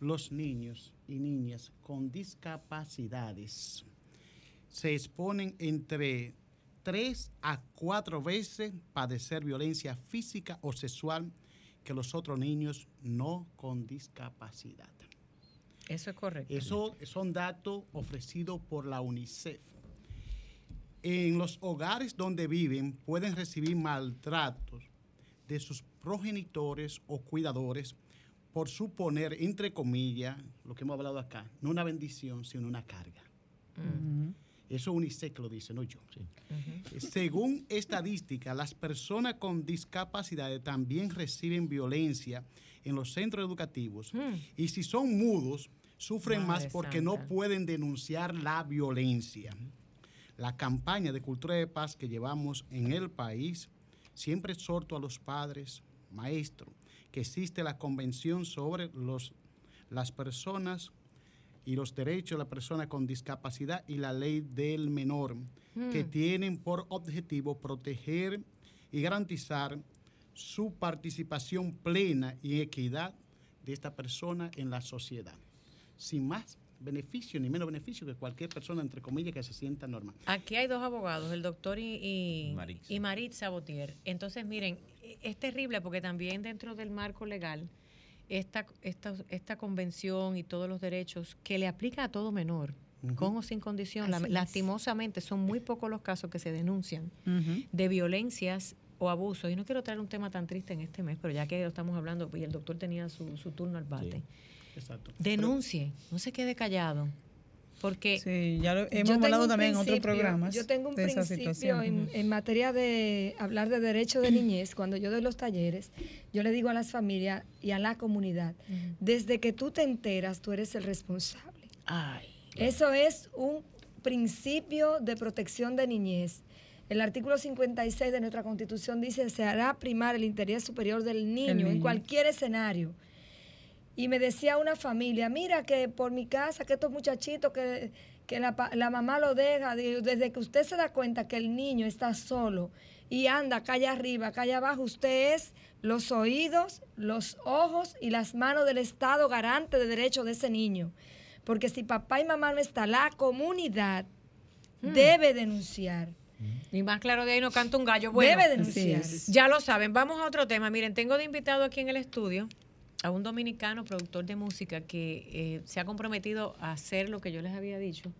los niños y niñas con discapacidades se exponen entre tres a cuatro veces padecer violencia física o sexual que los otros niños no con discapacidad. Eso es correcto. Eso son datos ofrecidos por la UNICEF. En los hogares donde viven pueden recibir maltratos de sus progenitores o cuidadores por suponer, entre comillas, lo que hemos hablado acá, no una bendición, sino una carga. Ujú. Eso UNICEF lo dice, no yo. Según estadística, las personas con discapacidades también reciben violencia en los centros educativos Mm. y si son mudos, sufren Madre más porque no pueden denunciar la violencia. La campaña de cultura de paz que llevamos en el país siempre exhorto a los padres, maestros, que existe la Convención sobre los, las personas y los derechos de la persona con discapacidad y la ley del menor, que Mm. tienen por objetivo proteger y garantizar su participación plena y equidad de esta persona en la sociedad, sin más beneficio ni menos beneficio que cualquier persona, entre comillas, que se sienta normal. Aquí hay dos abogados, el doctor y, y, Maritza. y Maritza Botier. Entonces, miren, es terrible porque también dentro del marco legal, esta, esta, esta convención y todos los derechos que le aplica a todo menor, con o sin condición, la- lastimosamente son muy pocos los casos que se denuncian de violencias o abusos. Y no quiero traer un tema tan triste en este mes, pero ya que lo estamos hablando, y el doctor tenía su, su turno al bate. Exacto. Denuncie, no se quede callado. Porque Sí, ya lo hemos hablado también en otros programas. Yo tengo un de principio en, materia de hablar de derecho de niñez. Cuando yo doy los talleres, yo le digo a las familias y a la comunidad, desde que tú te enteras, tú eres el responsable. Eso es un principio de protección de niñez. El artículo 56 de nuestra Constitución dice se hará primar el interés superior del niño, en cualquier escenario. Y me decía una familia, mira que por mi casa, que estos muchachitos, que, que la, la mamá lo deja, desde que usted se da cuenta que el niño está solo y anda calle arriba, calle abajo, usted es los oídos, los ojos y las manos del Estado garante de derechos de ese niño. Porque si papá y mamá no está, la comunidad debe denunciar. Y más claro de ahí no canta un gallo. Bueno, debe denunciar. Ya lo saben, vamos a otro tema. Miren, tengo de invitado aquí en el estudio a un dominicano productor de música que eh, se ha comprometido a hacer lo que yo les había dicho.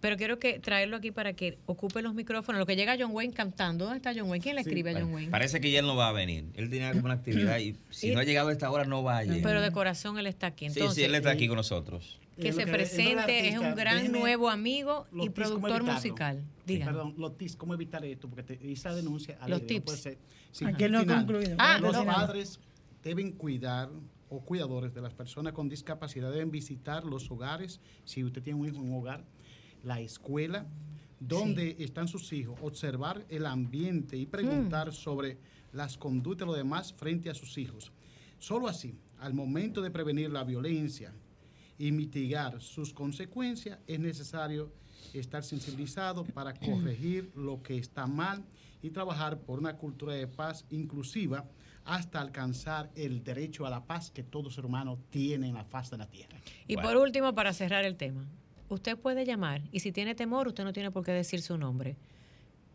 Pero quiero que traerlo aquí para que ocupe los micrófonos. Lo que llega John Wayne cantando. ¿Dónde está John Wayne? ¿Quién le escribe a John Wayne? Parece que ya él no va a venir. Él tenía como una actividad y si Y- no ha llegado a esta hora no vaya. Pero de corazón él está aquí. Entonces, sí, sí, él está aquí con nosotros. que Eh, se que- presente, es un gran déjeme nuevo amigo y tips, ¿cómo productor musical. Sí, Diga. perdón, los tips, ¿cómo evitar esto? Porque te, esa denuncia Los no tips. puede ser- sí, Aquí no ha concluido. Ah, los no, no. padres deben cuidar o cuidadores de las personas con discapacidad deben visitar los hogares, si usted tiene un hijo en un hogar, la escuela, donde están sus hijos, observar el ambiente y preguntar sobre las conductas de los demás frente a sus hijos. Solo así, al momento de prevenir la violencia y mitigar sus consecuencias, es necesario estar sensibilizado para corregir lo que está mal y trabajar por una cultura de paz inclusiva hasta alcanzar el derecho a la paz que todo ser humano tiene en la faz de la tierra. Y Bueno. por último, para cerrar el tema, usted puede llamar y si tiene temor, usted no tiene por qué decir su nombre.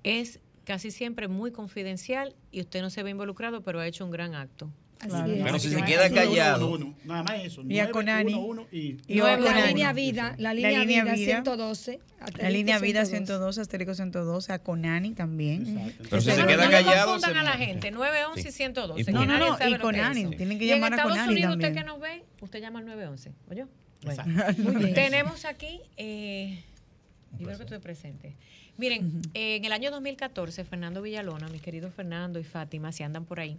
Es casi siempre muy confidencial y usted no se ve involucrado, pero ha hecho un gran acto. Así. Pero si se queda callado. uno, uno, nada más eso. Y a Conani. 911 y, Y No, a la línea vida, la línea, línea vida, vida. 112. La asterisco línea Vida 112. 102, Astérico 112, a Conani también. Exacto. Pero si No, se no, queda no callado. confundan se- a la gente, 911 y Sí. 112. Y que punto. No, no, no, y Conani, tienen que en llamar a Estados Conani Unidos, usted que nos ve, usted llama al 911, ¿oyó? Bien. Tenemos aquí, eh, yo creo que estoy presente. Miren, eh, en el año 2014, Fernando Villalona, mi querido Fernando y Fátima, si andan por ahí,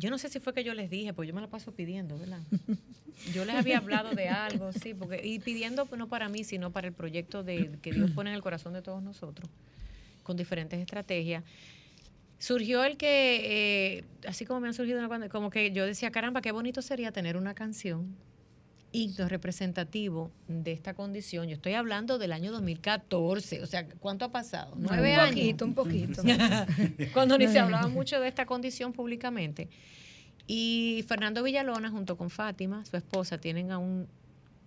yo no sé si fue que yo les dije, porque yo me la paso pidiendo, ¿verdad? Yo les había hablado de algo, sí, porque y pidiendo no para mí, sino para el proyecto de que Dios pone en el corazón de todos nosotros, con diferentes estrategias. Surgió el que, eh, así como me han surgido, una como que yo decía, caramba, qué bonito sería tener una canción himno representativo de esta condición. Yo estoy hablando del año 2014, o sea, ¿cuánto ha pasado? Nueve un años. poquito, un poquito. Cuando ni se hablaba mucho de esta condición públicamente. Y Fernando Villalona, junto con Fátima, su esposa, tienen a un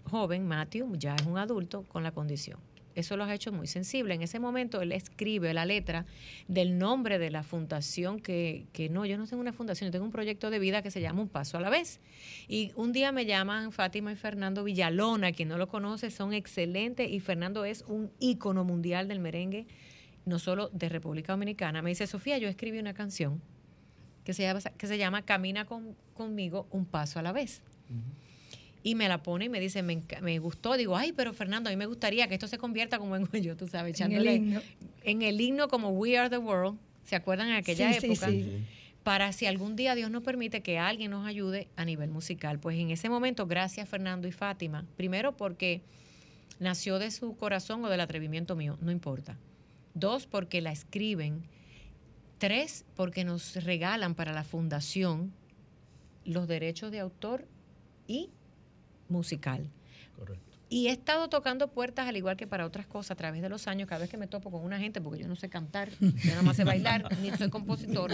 joven, Matthew, ya es un adulto, con la condición. Eso los ha hecho muy sensible. En ese momento él escribe la letra del nombre de la fundación que, que no, yo no tengo una fundación, yo tengo un proyecto de vida que se llama Un Paso a la Vez. Y un día me llaman Fátima y Fernando Villalona, quien no lo conoce, son excelentes y Fernando es un ícono mundial del merengue, no solo de República Dominicana. Me dice, Sofía, yo escribí una canción que se llama, que se llama Camina con- conmigo un paso a la vez. Y me la pone y me dice, me, me gustó. Digo, ay, pero Fernando, a mí me gustaría que esto se convierta como en yo, tú sabes, En el echándole himno. en el himno como We Are the World. ¿Se acuerdan en aquella Sí, sí, época? sí. Para si algún día Dios nos permite que alguien nos ayude a nivel musical. Pues en ese momento, gracias Fernando y Fátima. Primero porque nació de su corazón o del atrevimiento mío, no importa. Dos, porque la escriben. Tres, porque nos regalan para la fundación los derechos de autor y musical. Correcto. Y he estado tocando puertas, al igual que para otras cosas, a través de los años, cada vez que me topo con una gente, porque yo no sé cantar, yo nada más sé bailar, ni soy compositor.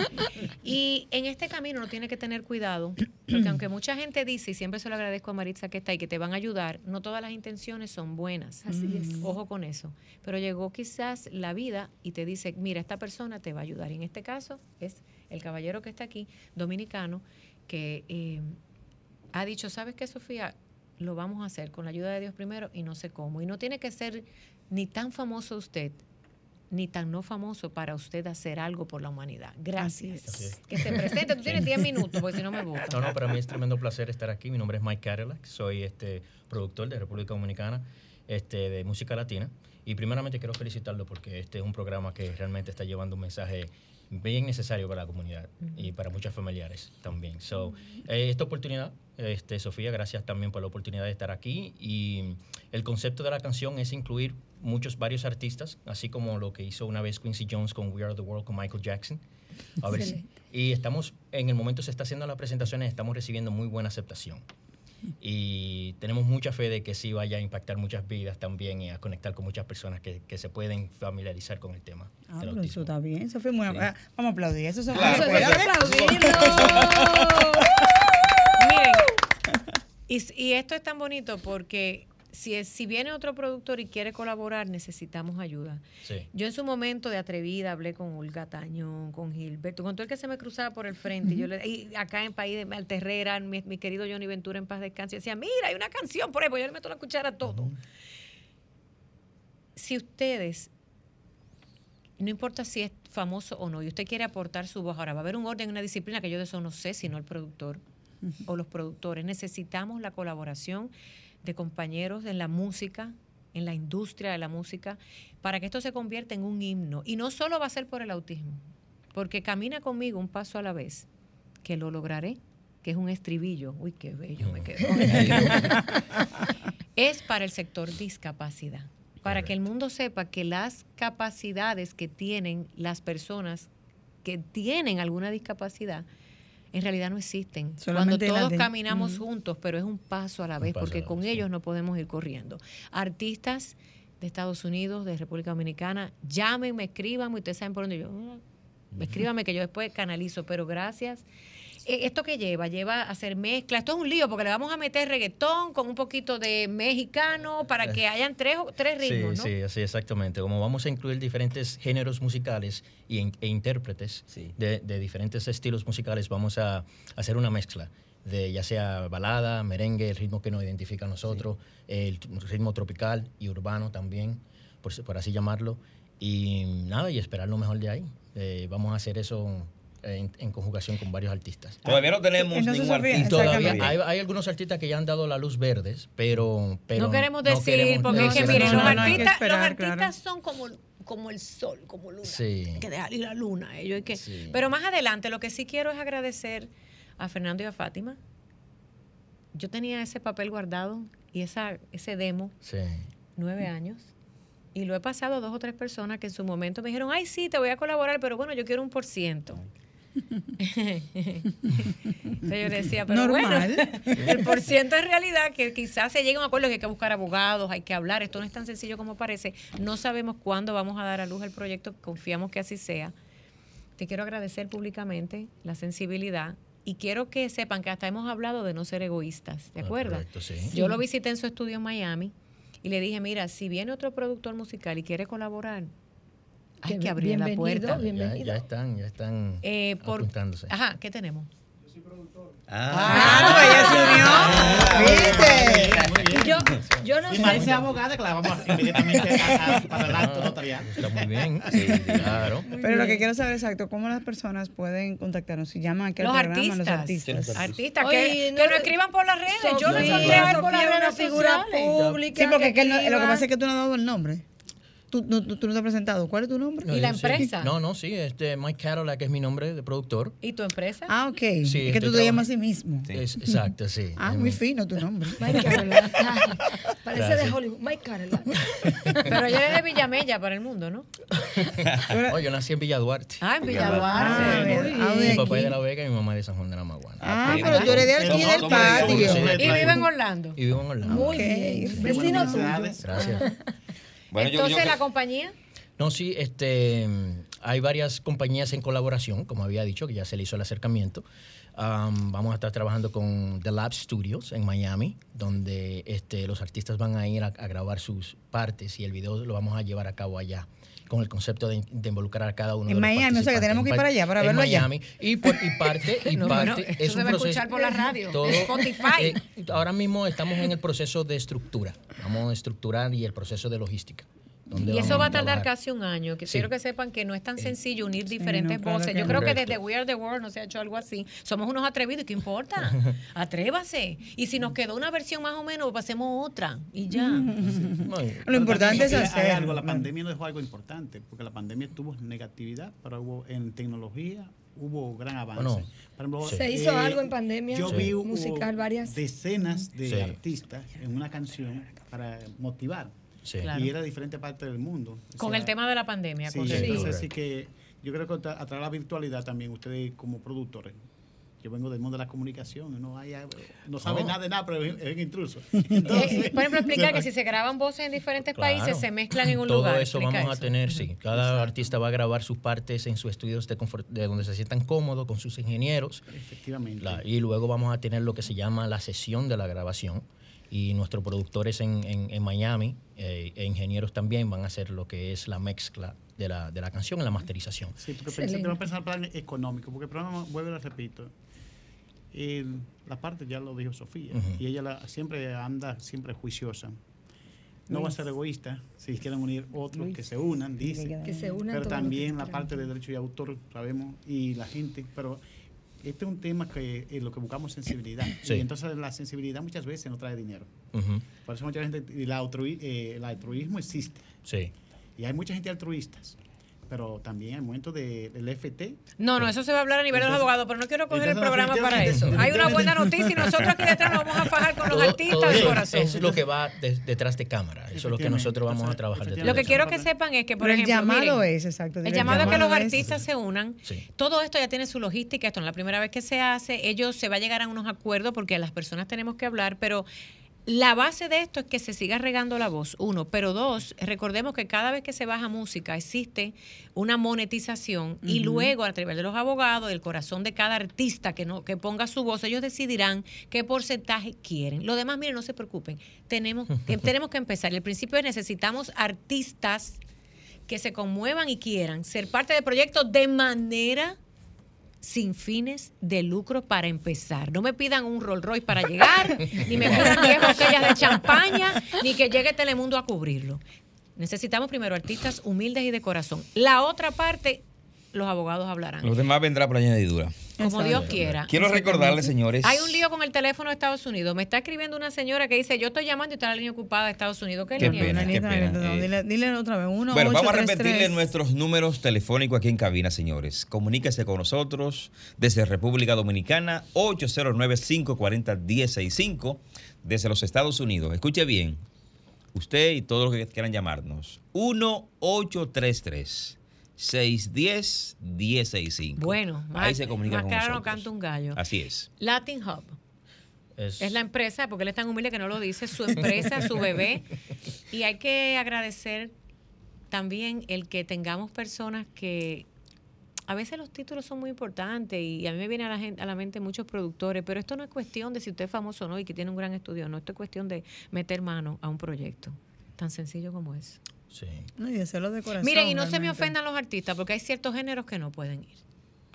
Y en este camino uno tiene que tener cuidado, porque aunque mucha gente dice, y siempre se lo agradezco a Maritza que está ahí, que te van a ayudar, no todas las intenciones son buenas. Así es. Ojo con eso. Pero llegó quizás la vida y te dice, mira, esta persona te va a ayudar. Y en este caso es el caballero que está aquí, dominicano, que eh, ha dicho, ¿sabes qué, Sofía? Lo vamos a hacer con la ayuda de Dios primero y no sé cómo. Y no tiene que ser ni tan famoso usted, ni tan no famoso para usted hacer algo por la humanidad. Gracias. Así es. Que se presente. Tú tienes 10 minutos, porque si no me voto. No, no, para mí es tremendo placer estar aquí. Mi nombre es Mike Cadillac, soy este productor de República Dominicana este, de música latina. Y primeramente quiero felicitarlo porque este es un programa que realmente está llevando un mensaje bien necesario para la comunidad y para muchos familiares también. So, eh, esta oportunidad, este, Sofía, gracias también por la oportunidad de estar aquí. Y el concepto de la canción es incluir muchos, varios artistas, así como lo que hizo una vez Quincy Jones con We Are the World con Michael Jackson. A ver y estamos, en el momento se está haciendo las presentaciones, estamos recibiendo muy buena aceptación. Y tenemos mucha fe de que sí vaya a impactar muchas vidas también y a conectar con muchas personas que, que se pueden familiarizar con el tema. Ah, pero autismo. eso está bien. Sofía, muy- ah, vamos a aplaudir. Eso, Sofía. Claro, eso que aplaudirlo. Miren, y esto es tan bonito porque si, es- si viene otro productor y quiere colaborar, necesitamos ayuda. Sí. Yo en su momento de atrevida hablé con Olga Tañón, con Gilberto, con todo el que se me cruzaba por el frente. y yo le- y acá en País de Malterrera, mi, mi querido Johnny Ventura en paz descanse, decía, mira, hay una canción por ahí, pues yo le meto la cuchara a todo. Si ustedes, no importa si es famoso o no, y usted quiere aportar su voz, ahora va a haber un orden, una disciplina que yo de eso no sé, sino el productor o los productores. Necesitamos la colaboración de compañeros en la música, en la industria de la música, para que esto se convierta en un himno. Y no solo va a ser por el autismo, porque camina conmigo un paso a la vez, que lo lograré, que es un estribillo. Uy, qué bello me quedó. es para el sector discapacidad, para que el mundo sepa que las capacidades que tienen las personas que tienen alguna discapacidad, en realidad no existen. Solamente Cuando todos de- caminamos juntos, pero es un paso a la Un vez, porque la con ellos no podemos ir corriendo. Artistas de Estados Unidos, de República Dominicana, llámenme, escríbanme, ustedes saben por dónde yo. "Mm, Escríbame que yo después canalizo, pero gracias. Eh, ¿Esto que lleva? Lleva a hacer mezcla. Esto es un lío porque le vamos a meter reggaetón con un poquito de mexicano para que hayan tres, tres ritmos, sí, ¿no? sí, sí, exactamente. Como vamos a incluir diferentes géneros musicales y e intérpretes de, de diferentes estilos musicales, vamos a hacer una mezcla de ya sea balada, merengue, el ritmo que nos identifica a nosotros, el ritmo tropical y urbano también, por, por así llamarlo. Y nada, y esperar lo mejor de ahí. Eh, vamos a hacer eso en, en conjugación con varios artistas. Todavía no tenemos Entonces, ningún Sofía, artista. Todavía hay, hay algunos artistas que ya han dado la luz verdes, pero... pero no queremos decir, queremos porque es que miren, los artistas, esperar, los artistas son como, como el sol, como luna. Sí. Hay que dejar ir la luna. Ellos hay que, Sí. Pero más adelante, lo que sí quiero es agradecer a Fernando y a Fátima. Yo tenía ese papel guardado y esa, ese demo, Sí. nueve años. Y lo he pasado a dos o tres personas que en su momento me dijeron, ay, sí, te voy a colaborar, pero bueno, yo quiero un por ciento. Yo decía, pero Normal. bueno, el por ciento en realidad que quizás se llegue a un acuerdo que hay que buscar abogados, hay que hablar, esto no es tan sencillo como parece. No sabemos cuándo vamos a dar a luz el proyecto, confiamos que así sea. Te quiero agradecer públicamente la sensibilidad y quiero que sepan que hasta hemos hablado de no ser egoístas, ¿de Ah, acuerdo? correcto, sí. Yo lo visité en su estudio en Miami y le dije, mira, si viene otro productor musical y quiere colaborar, hay Que que abrir la puerta. bienvenido. Ya, ya están, ya están Eh, por- apuntándose. Ajá, ¿qué tenemos? Ah, pues ella se unió. ¿Viste? Yo, yo no Y sé. Marisa es abogada que la vamos a- inmediatamente a- a- para el acto notarial. Está muy bien, sí, claro. Pero lo que quiero saber exacto, ¿cómo las personas pueden contactarnos? Si llaman aquí al Los programa, los artistas. artistas. Artistas, Oye, que, no- que nos escriban por las redes. Yo lo Sofía, encontré a él por las redes figura pública. Sí, porque es que no- lo que pasa es que tú no has dado el nombre. Tú, no- tú- tú no te has presentado. ¿Cuál es tu nombre? ¿Y la Sí. empresa? No, no, sí, este Mike Cadillac es mi nombre de productor. ¿Y tu empresa? Ah, ok. Sí, es que tú te llamas a sí mismo. Es- exacto, sí. Ah, muy fino tu nombre. Mike Cadillac. Parece de. Hollywood. Mike Cadillac. Pero ella es de Villamella para el mundo, ¿no? Oh, yo nací en Villa Duarte. Ah, en Villa Ah, Duarte. Ah, Mi papá es de La Vega y mi mamá es de San Juan de la Maguana. Ah, pero tú eres de aquí, del patio. Y vive en Orlando. Y vivo en Orlando. Muy bien. Vecino tuyo. Gracias. Bueno, Entonces, yo- la compañía. No, sí, este, hay varias compañías en colaboración, como había dicho, que ya se le hizo el acercamiento. Am, vamos a estar trabajando con The Lab Studios en Miami, donde este, los artistas van a ir a, a grabar sus partes y el video lo vamos a llevar a cabo allá con el concepto de, de involucrar a cada uno En de los Miami, o sea, que participantes. tenemos que ir para allá, para en verlo allá. Miami. Y, por, y parte, y No, parte no, es eso un se va a proceso. escuchar por la radio. todo- Spotify. eh, ahora mismo estamos en el proceso de estructura. Vamos a estructurar y el proceso de logística ¿Dónde Y eso va a tardar casi un año. Que Sí. Quiero que sepan que no es tan sencillo unir diferentes no, claro voces. Yo creo que desde We Are the World no se ha hecho algo así. Somos unos atrevidos, ¿y qué importa? Atrévase. Y si nos quedó una versión más o menos, pasemos otra y ya. Lo importante es hacerlo. algo, la pandemia nos dejó algo importante, porque la pandemia tuvo negatividad, pero hubo en tecnología hubo gran avance. Bueno, Por ejemplo, eh, sí. Se hizo algo en pandemia, Yo Sí. vi musical, varias. decenas de Sí. artistas en una canción para motivar. Sí. Claro. Y era de diferentes partes del mundo. O Con sea, el tema de la pandemia, Sí, entonces Sí. que yo creo que a través de la virtualidad también ustedes como productores, yo vengo del mundo de la comunicación, no, hay, no sabe Oh. nada de nada, pero es, es un intruso. Eh, Entonces, por ejemplo, explicar que si se graban voces en diferentes Claro. países, se mezclan en un Todo lugar. eso Explica vamos a eso. tener, sí. Cada artista va a grabar sus partes en sus estudios de, confort- de donde se sientan cómodos con sus ingenieros. efectivamente. La- y luego vamos a tener lo que se llama la sesión de la grabación. Y nuestros productores en, en- en Miami eh, e ingenieros también van a hacer lo que es la mezcla de la, de la canción y la masterización. Sí, pensé, tengo que pensar en plan económico, porque el programa, vuelvo y lo repito, el- la parte ya lo dijo Sofía, y ella la- siempre anda siempre juiciosa. No va a ser egoísta, si quieren unir otros que se unan, dice. Que se unan Pero también la parte de derecho y autor, sabemos, y la gente, pero este es un tema que lo que buscamos sensibilidad. Sí. Y entonces la sensibilidad muchas veces no trae dinero. Por eso mucha gente, y la altrui- eh, el altruismo existe. Sí. Y hay mucha gente altruistas. Pero también al momento de- del FT, No, no, eso se va a hablar a nivel de los abogados, pero no quiero coger el programa para eso. Hay una buena noticia y nosotros aquí detrás nos vamos a fajar con los artistas todo de eso corazón. Es lo que va de- detrás de cámara. Eso es lo que nosotros vamos a trabajar detrás Lo que quiero que sepan es que, por Pero el ejemplo, llamado miren, es, exacto. El llamado es que los es- artistas se unan. Sí. Todo esto ya tiene su logística. Esto no es la primera vez que se hace. Ellos se va a llegar a unos acuerdos porque las personas tenemos que hablar, pero la base de esto es que se siga regando la voz, uno. Pero dos, recordemos que cada vez que se baja música existe una monetización y luego a través de los abogados, del corazón de cada artista que, no, que ponga su voz, ellos decidirán qué porcentaje quieren. Lo demás, miren, no se preocupen. Tenemos, que- tenemos que empezar. El principio es necesitamos artistas que se conmuevan y quieran ser parte del proyecto de manera sin fines de lucro para empezar. No me pidan un Rolls Royce para llegar, ni me pidan 10 botellas de champaña, ni que llegue Telemundo a cubrirlo. Necesitamos primero artistas humildes y de corazón. La otra parte, los abogados hablarán. Los demás vendrá por añadidura. Como Dios quiera. Quiero recordarles, señores. Hay un lío con el teléfono de Estados Unidos. Me está escribiendo una señora que dice, yo estoy llamando y está la línea ocupada de Estados Unidos. ¿Qué, Qué pena, qué pena. No, Eh, dile, dile otra vez. Uno, Bueno, vamos a 833. repetirle nuestros números telefónicos aquí en cabina, señores. Comuníquese con nosotros desde República Dominicana, 809-540-1065, desde los Estados Unidos. Escuche bien, usted y todos los que quieran llamarnos, 1-833-610-1065. Bueno, ahí más, se comunica más con claro no canta un gallo. Así es. Latin Hub. Es, Es la empresa, porque él es tan humilde que no lo dice, su empresa, su bebé. Y hay que agradecer también el que tengamos personas que a veces los títulos son muy importantes y a mí me viene a la, gente, a la mente muchos productores, pero esto no es cuestión de si usted es famoso o no y que tiene un gran estudio, no, esto es cuestión de meter mano a un proyecto. Tan sencillo como es. Sí. No, y hacerlo de corazón. Miren, y no se me ofendan los artistas, porque hay ciertos géneros que no pueden ir.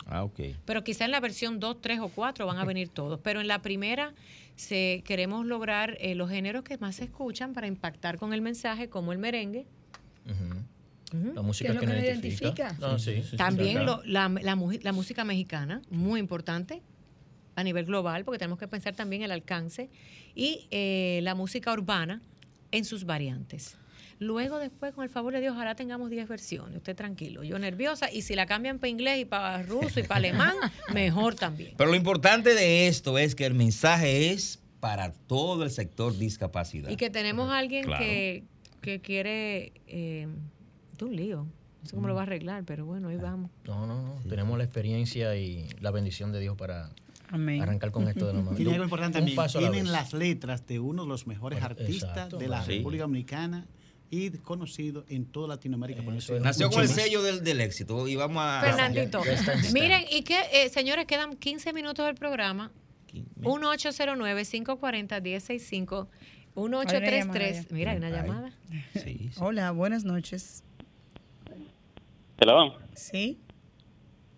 Ah, ok. Pero quizá en la versión 2, 3 o 4 van a venir todos. Pero en la primera se, queremos lograr eh, los géneros que más se escuchan para impactar con el mensaje, como el merengue. Ujú. Ujú. La música lo que que nos identifica. identifica. No, sí, sí, También lo- la, la música mexicana, muy importante a nivel global, porque tenemos que pensar también el alcance. Y eh, la música urbana en sus variantes. Luego, después, con el favor de Dios, ojalá tengamos 10 versiones. Usted tranquilo. Yo nerviosa. Y si la cambian para inglés y para ruso y para alemán, mejor también. Pero lo importante de esto es que el mensaje es para todo el sector discapacidad. Y que tenemos a alguien Claro. que, que quiere. Eh, es un lío. No sé cómo Mm. lo va a arreglar, pero bueno, ahí vamos. No, no, no. Tenemos la experiencia y la bendición de Dios para Amén. arrancar con esto de lo más. Tiene algo importante también. la Tienen vez. las letras de uno de los mejores Bueno, artistas exacto. de la Sí. República Dominicana y conocido en toda Latinoamérica. por Eso eso es. Nació con el sello del, del éxito y vamos a... Fernandito. ya está en stand. Miren, y que, eh, señores, quedan 15 minutos del programa. 1809-540-1065. 1833. Mira, hay una llamada. Sí, sí. Hola, buenas noches. Hello. ¿Sí?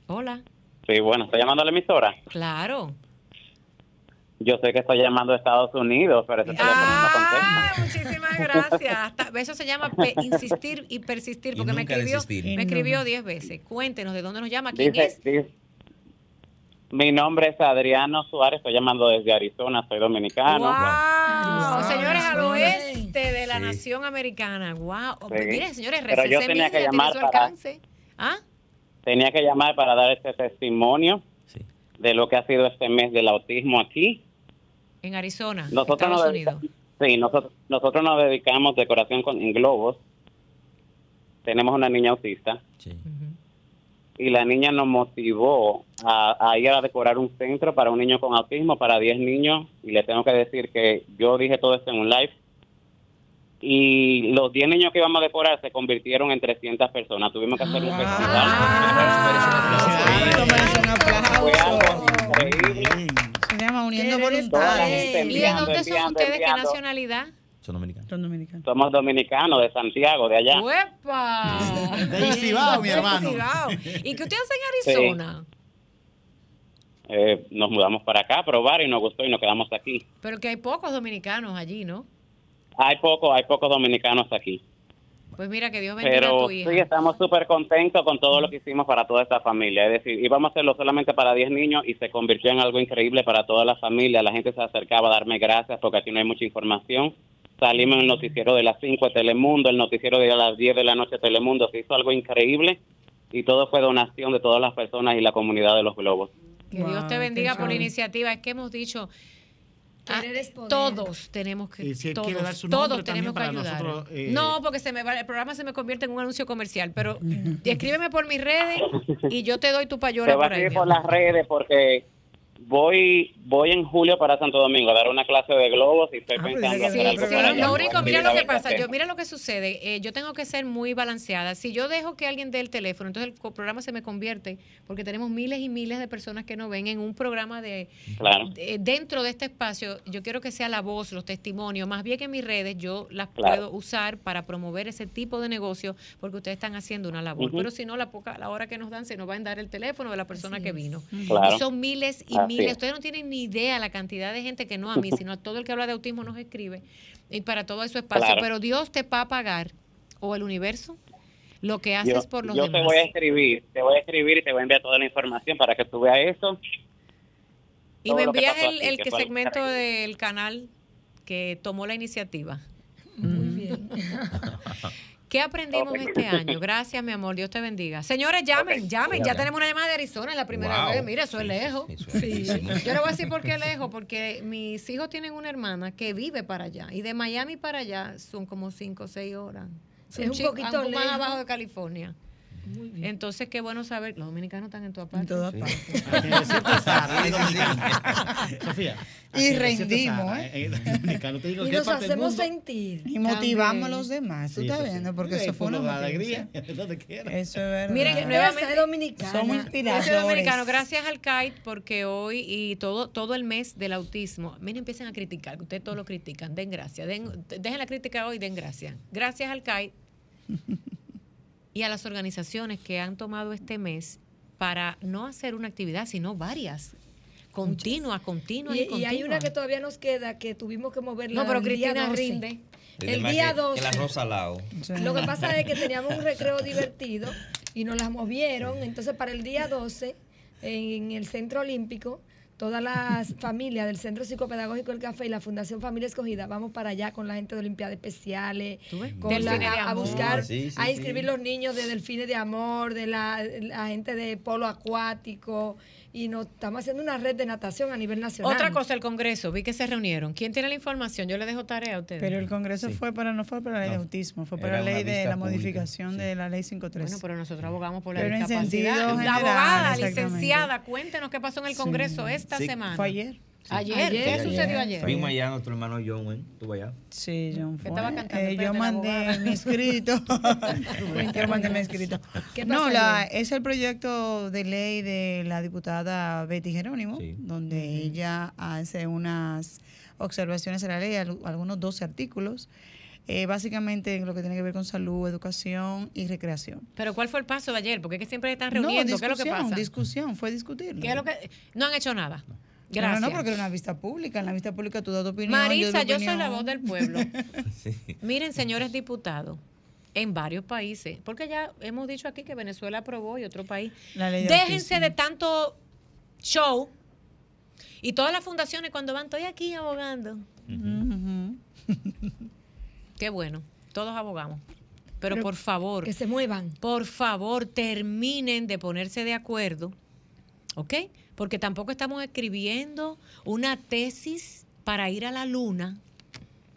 Hola. Sí, bueno, ¿está llamando a la emisora? Claro. Yo sé que estoy llamando a Estados Unidos, pero ese teléfono no contesta. Ah, muchísimas gracias. Hasta- eso se llama pe- insistir y persistir, porque me escribió, me escribió 10 veces. Cuéntenos de dónde nos llama, quién Dice, es. dice- mi nombre es Adriano Suárez, estoy llamando desde Arizona, soy dominicano. Wow, señores, al oeste de la Sí. nación americana. Wow. Sí. Miren, señores, Pero yo tenía Media que llamar su para- alcance. ¿Ah? Tenía que llamar para dar este testimonio de lo que ha sido este mes del autismo aquí. En Arizona, Nosotros Estados nos Unidos. sí, nosotros, nosotros nos dedicamos decoración con, en globos. Tenemos una niña autista. Y la niña nos motivó a, a ir a decorar un centro para un niño con autismo, para 10 niños. Y le tengo que decir que yo dije todo esto en un live. Y los 10 niños que íbamos a decorar se convirtieron en 300 personas. Tuvimos que hacer un festival. Fue algo increíble. Se llama Uniendo Voluntades. gente ¿Y de enviando, dónde son enviando, ustedes? ¿Qué enviando. nacionalidad? Son dominicanos. Son dominicanos. Somos dominicanos de Santiago, de allá. ¡Uepa! De Cibao, mi hermano. ¿Y qué ustedes hacen Sí. en Arizona? Eh, nos mudamos para acá a probar y nos gustó y nos quedamos aquí. Pero que hay pocos dominicanos allí, ¿no? Hay pocos, hay pocos dominicanos aquí. Pues mira, que Dios bendiga a Pero tu hija. sí, estamos súper contentos con todo lo que hicimos para toda esta familia. Es decir, íbamos a hacerlo solamente para 10 niños y se convirtió en algo increíble para toda la familia. La gente se acercaba a darme gracias porque aquí no hay mucha información. Salimos en el noticiero de las 5 de Telemundo, el noticiero de las 10 de la noche de Telemundo. Se hizo algo increíble y todo fue donación de todas las personas y la comunidad de los globos. Que Dios te bendiga por la iniciativa. Es que hemos dicho, ah, todos tenemos que, Y si todos, quiere dar su todos nombre tenemos que ayudar. nosotros, eh, no, porque se me va, el programa se me convierte en un anuncio comercial. Pero escríbeme por mis redes y yo te doy tu payola Te voy por a ahí. las redes porque voy voy en julio para Santo Domingo a dar una clase de globos y estoy pensando Sí, hacer algo sí, allá. lo único, mira lo a que pasa, yo, mira lo que sucede, eh, yo tengo que ser muy balanceada. Si yo dejo que alguien dé el teléfono, entonces el programa se me convierte, porque tenemos miles y miles de personas que nos ven en un programa de, Claro. de- dentro de este espacio, yo quiero que sea la voz, los testimonios, más bien que mis redes yo las Claro. puedo usar para promover ese tipo de negocio, porque ustedes están haciendo una labor. Pero si no, la poca, la hora que nos dan, se nos va a dar el teléfono de la persona que vino. Claro. Y son miles y Es. Ustedes no tienen ni idea la cantidad de gente que no a mí, sino a todo el que habla de autismo nos escribe. Y para todo eso espacio. Claro. Pero Dios te va a pagar, o el universo, lo que Yo, haces por los yo te demás. voy a escribir, te voy a escribir y te voy a enviar toda la información para que tú veas eso. y me envías el, aquí, el que segmento del canal que tomó la iniciativa. Muy bien. ¿Qué aprendimos Ok. este año? Gracias, mi amor. Dios te bendiga. Señores, llamen, llamen. Ya tenemos una llamada de Arizona, es la primera Wow. vez. Mira, eso es lejos. Sí. Yo le voy a decir por qué lejos, porque mis hijos tienen una hermana que vive para allá. Y de Miami para allá son como 5 o 6 horas. Sí, es un chico- poquito más abajo de California. Entonces, qué bueno saber. Los dominicanos están en todas partes. todas Sofía. Y en rendimos, ¿eh? en te digo, Y ¿qué nos hacemos sentir. Y motivamos a los demás. ¿Tú Sí, estás sí. viendo? Porque Sí, eso fue una alegría. Eso es verdad. Miren, nuevamente dominicana. Somos inspiradores. dominicano. Gracias al KITE porque hoy y todo todo el mes del autismo, miren, empiecen a criticar, que ustedes todo lo critican, den gracias, den, dejen la crítica hoy, den gracias. Gracias al KITE y a las organizaciones que han tomado este mes para no hacer una actividad, sino varias, continuas, continuas y, Y, y hay una que todavía nos queda que tuvimos que moverla. No, pero Cristina 12. rinde. El día 12. El arroz salado. Lo que pasa es que teníamos un recreo divertido y nos las movieron. Entonces, para el día 12, en el Centro Olímpico, todas las familias del Centro Psicopedagógico El Café y la Fundación Familia Escogida, vamos para allá con la gente de Olimpiadas Especiales, con la- Delfines de a, buscar, Sí, sí, a sí. inscribir los niños de Delfines de Amor, de la, la gente de Polo Acuático, y nos estamos haciendo una red de natación a nivel nacional. Otra cosa, el Congreso, vi que se reunieron. ¿Quién tiene la información? Yo le dejo tarea a ustedes. Pero el Congreso fue para, no fue para la ley de autismo, fue para la ley de la pública, modificación de la ley 53. Bueno, pero nosotros abogamos por la Pero en discapacidad. sentido La general, abogada, exactamente. licenciada, cuéntenos qué pasó en el Sí. Congreso esta Sí, semana. fue ayer. Ayer, Ayer, ¿qué ayer. sucedió ayer? Fuimos allá, nuestro hermano John, ¿eh? Estuvo allá. Sí, John Que fue. estaba cantando, Eh, yo mandé mi escrito. yo mandé mi escrito. ¿Qué pasó No, la, es el proyecto de ley de la diputada Betty Jerónimo, donde ella hace unas observaciones a la ley, al- algunos 12 artículos, eh, básicamente en lo que tiene que ver con salud, educación y recreación. Pero ¿cuál fue el paso de ayer? Porque es que siempre están No, reuniendo. ¿Qué es lo que discusión, pasa? discusión, fue discutirlo. ¿Qué es lo que no han hecho nada? Gracias. No, no, porque es una vista pública. En la vista pública tú das tu opinión. Marisa, yo soy la voz del pueblo. Miren, señores diputados, en varios países, porque ya hemos dicho aquí que Venezuela aprobó y otro país. La ley de Déjense autismo. de tanto show. Y todas las fundaciones cuando van, estoy aquí abogando. Qué bueno, todos abogamos. Pero, Pero por favor. que se muevan. Por favor, terminen de ponerse de acuerdo. ¿Ok? Porque tampoco estamos escribiendo una tesis para ir a la luna.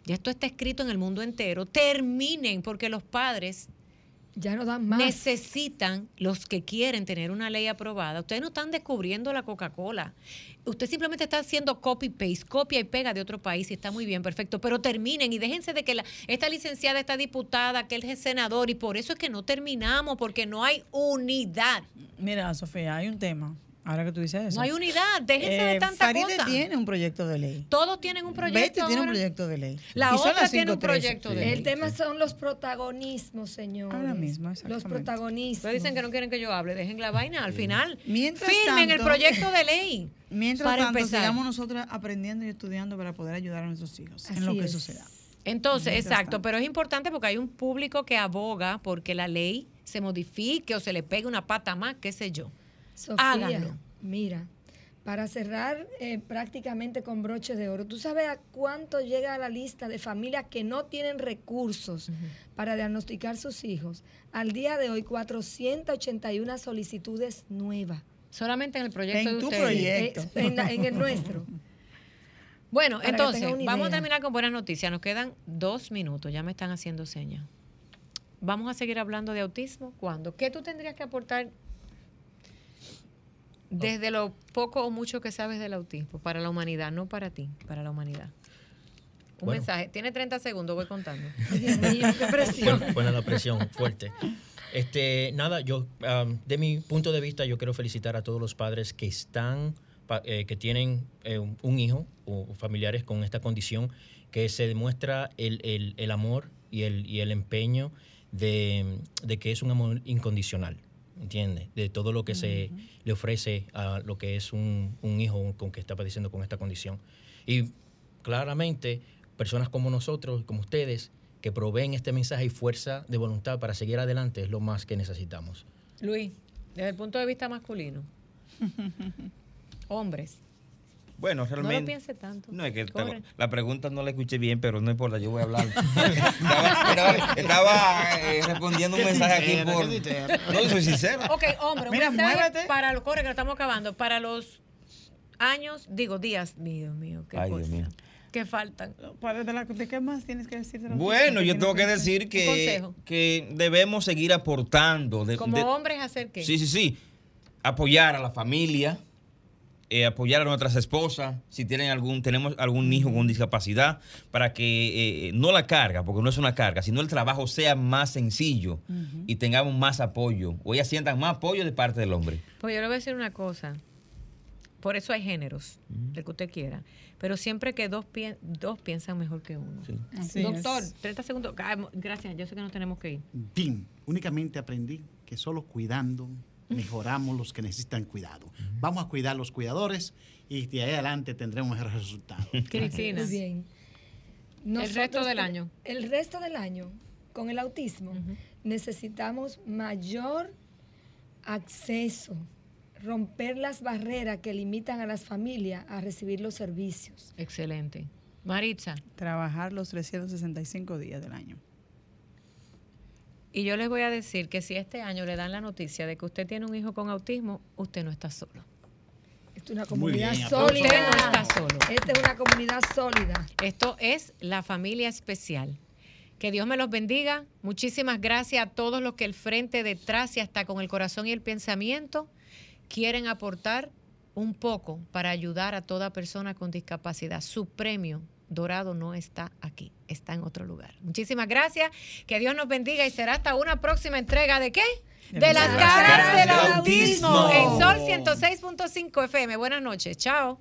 Ya esto está escrito en el mundo entero. Terminen, porque los padres ya no dan más. Necesitan los que quieren tener una ley aprobada. Ustedes no están descubriendo la Coca-Cola. Usted simplemente está haciendo copy-paste, copia y pega de otro país y está muy bien, perfecto. Pero terminen y déjense de que la- esta licenciada, esta diputada, que él es senador y por eso es que no terminamos, porque no hay unidad. Mira, Sofía, hay un tema. Ahora que tú dices eso. No hay unidad. Déjense de Eh, tanta Faride cosa. tiene un proyecto de ley. Todos tienen un proyecto. Betty tiene un ahora. proyecto de ley. La Y otra tiene un 5:13. proyecto de ley. El tema son los protagonismos, señores. Ahora mismo, Los protagonistas. Ustedes dicen que no quieren que yo hable, dejen la vaina. Al final, Mientras firmen el tanto- proyecto de ley. Mientras para tanto, empezar. sigamos nosotros aprendiendo y estudiando para poder ayudar a nuestros hijos en lo que es. suceda. Entonces, Mientras exacto, tanto. pero es importante porque hay un público que aboga porque la ley se modifique o se le pegue una pata más, qué sé yo. Sofía, Háganlo. mira, para cerrar eh, prácticamente con broche de oro, ¿tú sabes a cuánto llega la lista de familias que no tienen recursos para diagnosticar sus hijos? Al día de hoy, 481 solicitudes nuevas. Solamente en el proyecto En de tu ustedes. proyecto. Eh, en, la- en el nuestro. Bueno, Para entonces, vamos a terminar con buenas noticias. Nos quedan dos minutos, ya me están haciendo señas. Vamos a seguir hablando de autismo. ¿Cuándo? ¿Qué tú tendrías que aportar desde lo poco o mucho que sabes del autismo para la humanidad, no para ti, para la humanidad? Un Bueno. mensaje. Tiene 30 segundos, voy contando. Qué presión. Buena, buena la presión, fuerte. Este, nada, yo, am, de mi punto de vista, yo quiero felicitar a todos los padres que están, pa- eh, que tienen eh, un un hijo o familiares con esta condición, que se demuestra el, el- el amor y el, y el empeño de, de que es un amor incondicional, ¿entiendes? De todo lo que se le ofrece a lo que es un, un hijo con que está padeciendo con esta condición. Y claramente, personas como nosotros, como ustedes, que proveen este mensaje y fuerza de voluntad para seguir adelante es lo más que necesitamos. Luis, desde el punto de vista masculino. Hombres. Bueno, No lo realmente. piense tanto. No, es que la pregunta no la escuché bien, pero no importa, yo voy a hablar. estaba estaba- estaba, eh, respondiendo un mensaje aquí por. No, soy sincero. Ok, hombre, un Mira, mensaje muévete. para lo corre que lo estamos acabando, para los años, digo días, Dios mío, qué Ay, Dios cosa, mío. que faltan. Para- ¿De, la- de qué más tienes que decir? de la Bueno, yo ¿Qué tengo que decir que, que debemos seguir aportando. de- Como de- hombres hacer qué? Sí, sí, sí. Apoyar a la familia, eh, apoyar a nuestras esposas, si tienen algún, tenemos algún hijo con discapacidad, para que eh, no la carga, porque no es una carga, sino el trabajo sea más sencillo y tengamos más apoyo, o ellas sientan más apoyo de parte del hombre. Pues yo le voy a decir una cosa. Por eso hay géneros, el que usted quiera. Pero siempre que dos, pien- dos piensan mejor que uno. Así Doctor, es. 30 segundos. Ah, Gracias, yo sé que nos tenemos que ir. Únicamente aprendí que solo cuidando mejoramos los que necesitan cuidado. Vamos a cuidar los cuidadores y de ahí adelante tendremos mejores resultados. Cristina. Muy bien. El resto del año. El resto del año, con el autismo, necesitamos mayor acceso, romper las barreras que limitan a las familias a recibir los servicios. Excelente. Maritza, Trabajar los 365 días del año. Y yo les voy a decir que si este año le dan la noticia de que usted tiene un hijo con autismo, usted no está solo. Esto es una comunidad bien, sólida. Usted no está solo. Esta es una comunidad sólida. Esto es la familia especial. Que Dios me los bendiga. Muchísimas gracias a todos los que el frente detrás y hasta con el corazón y el pensamiento quieren aportar un poco para ayudar a toda persona con discapacidad. Su premio dorado no está aquí, está en otro lugar. Muchísimas gracias. Que Dios nos bendiga y será hasta una próxima entrega de qué? De las caras del autismo en Sol 106.5 FM. Buenas noches. Chao.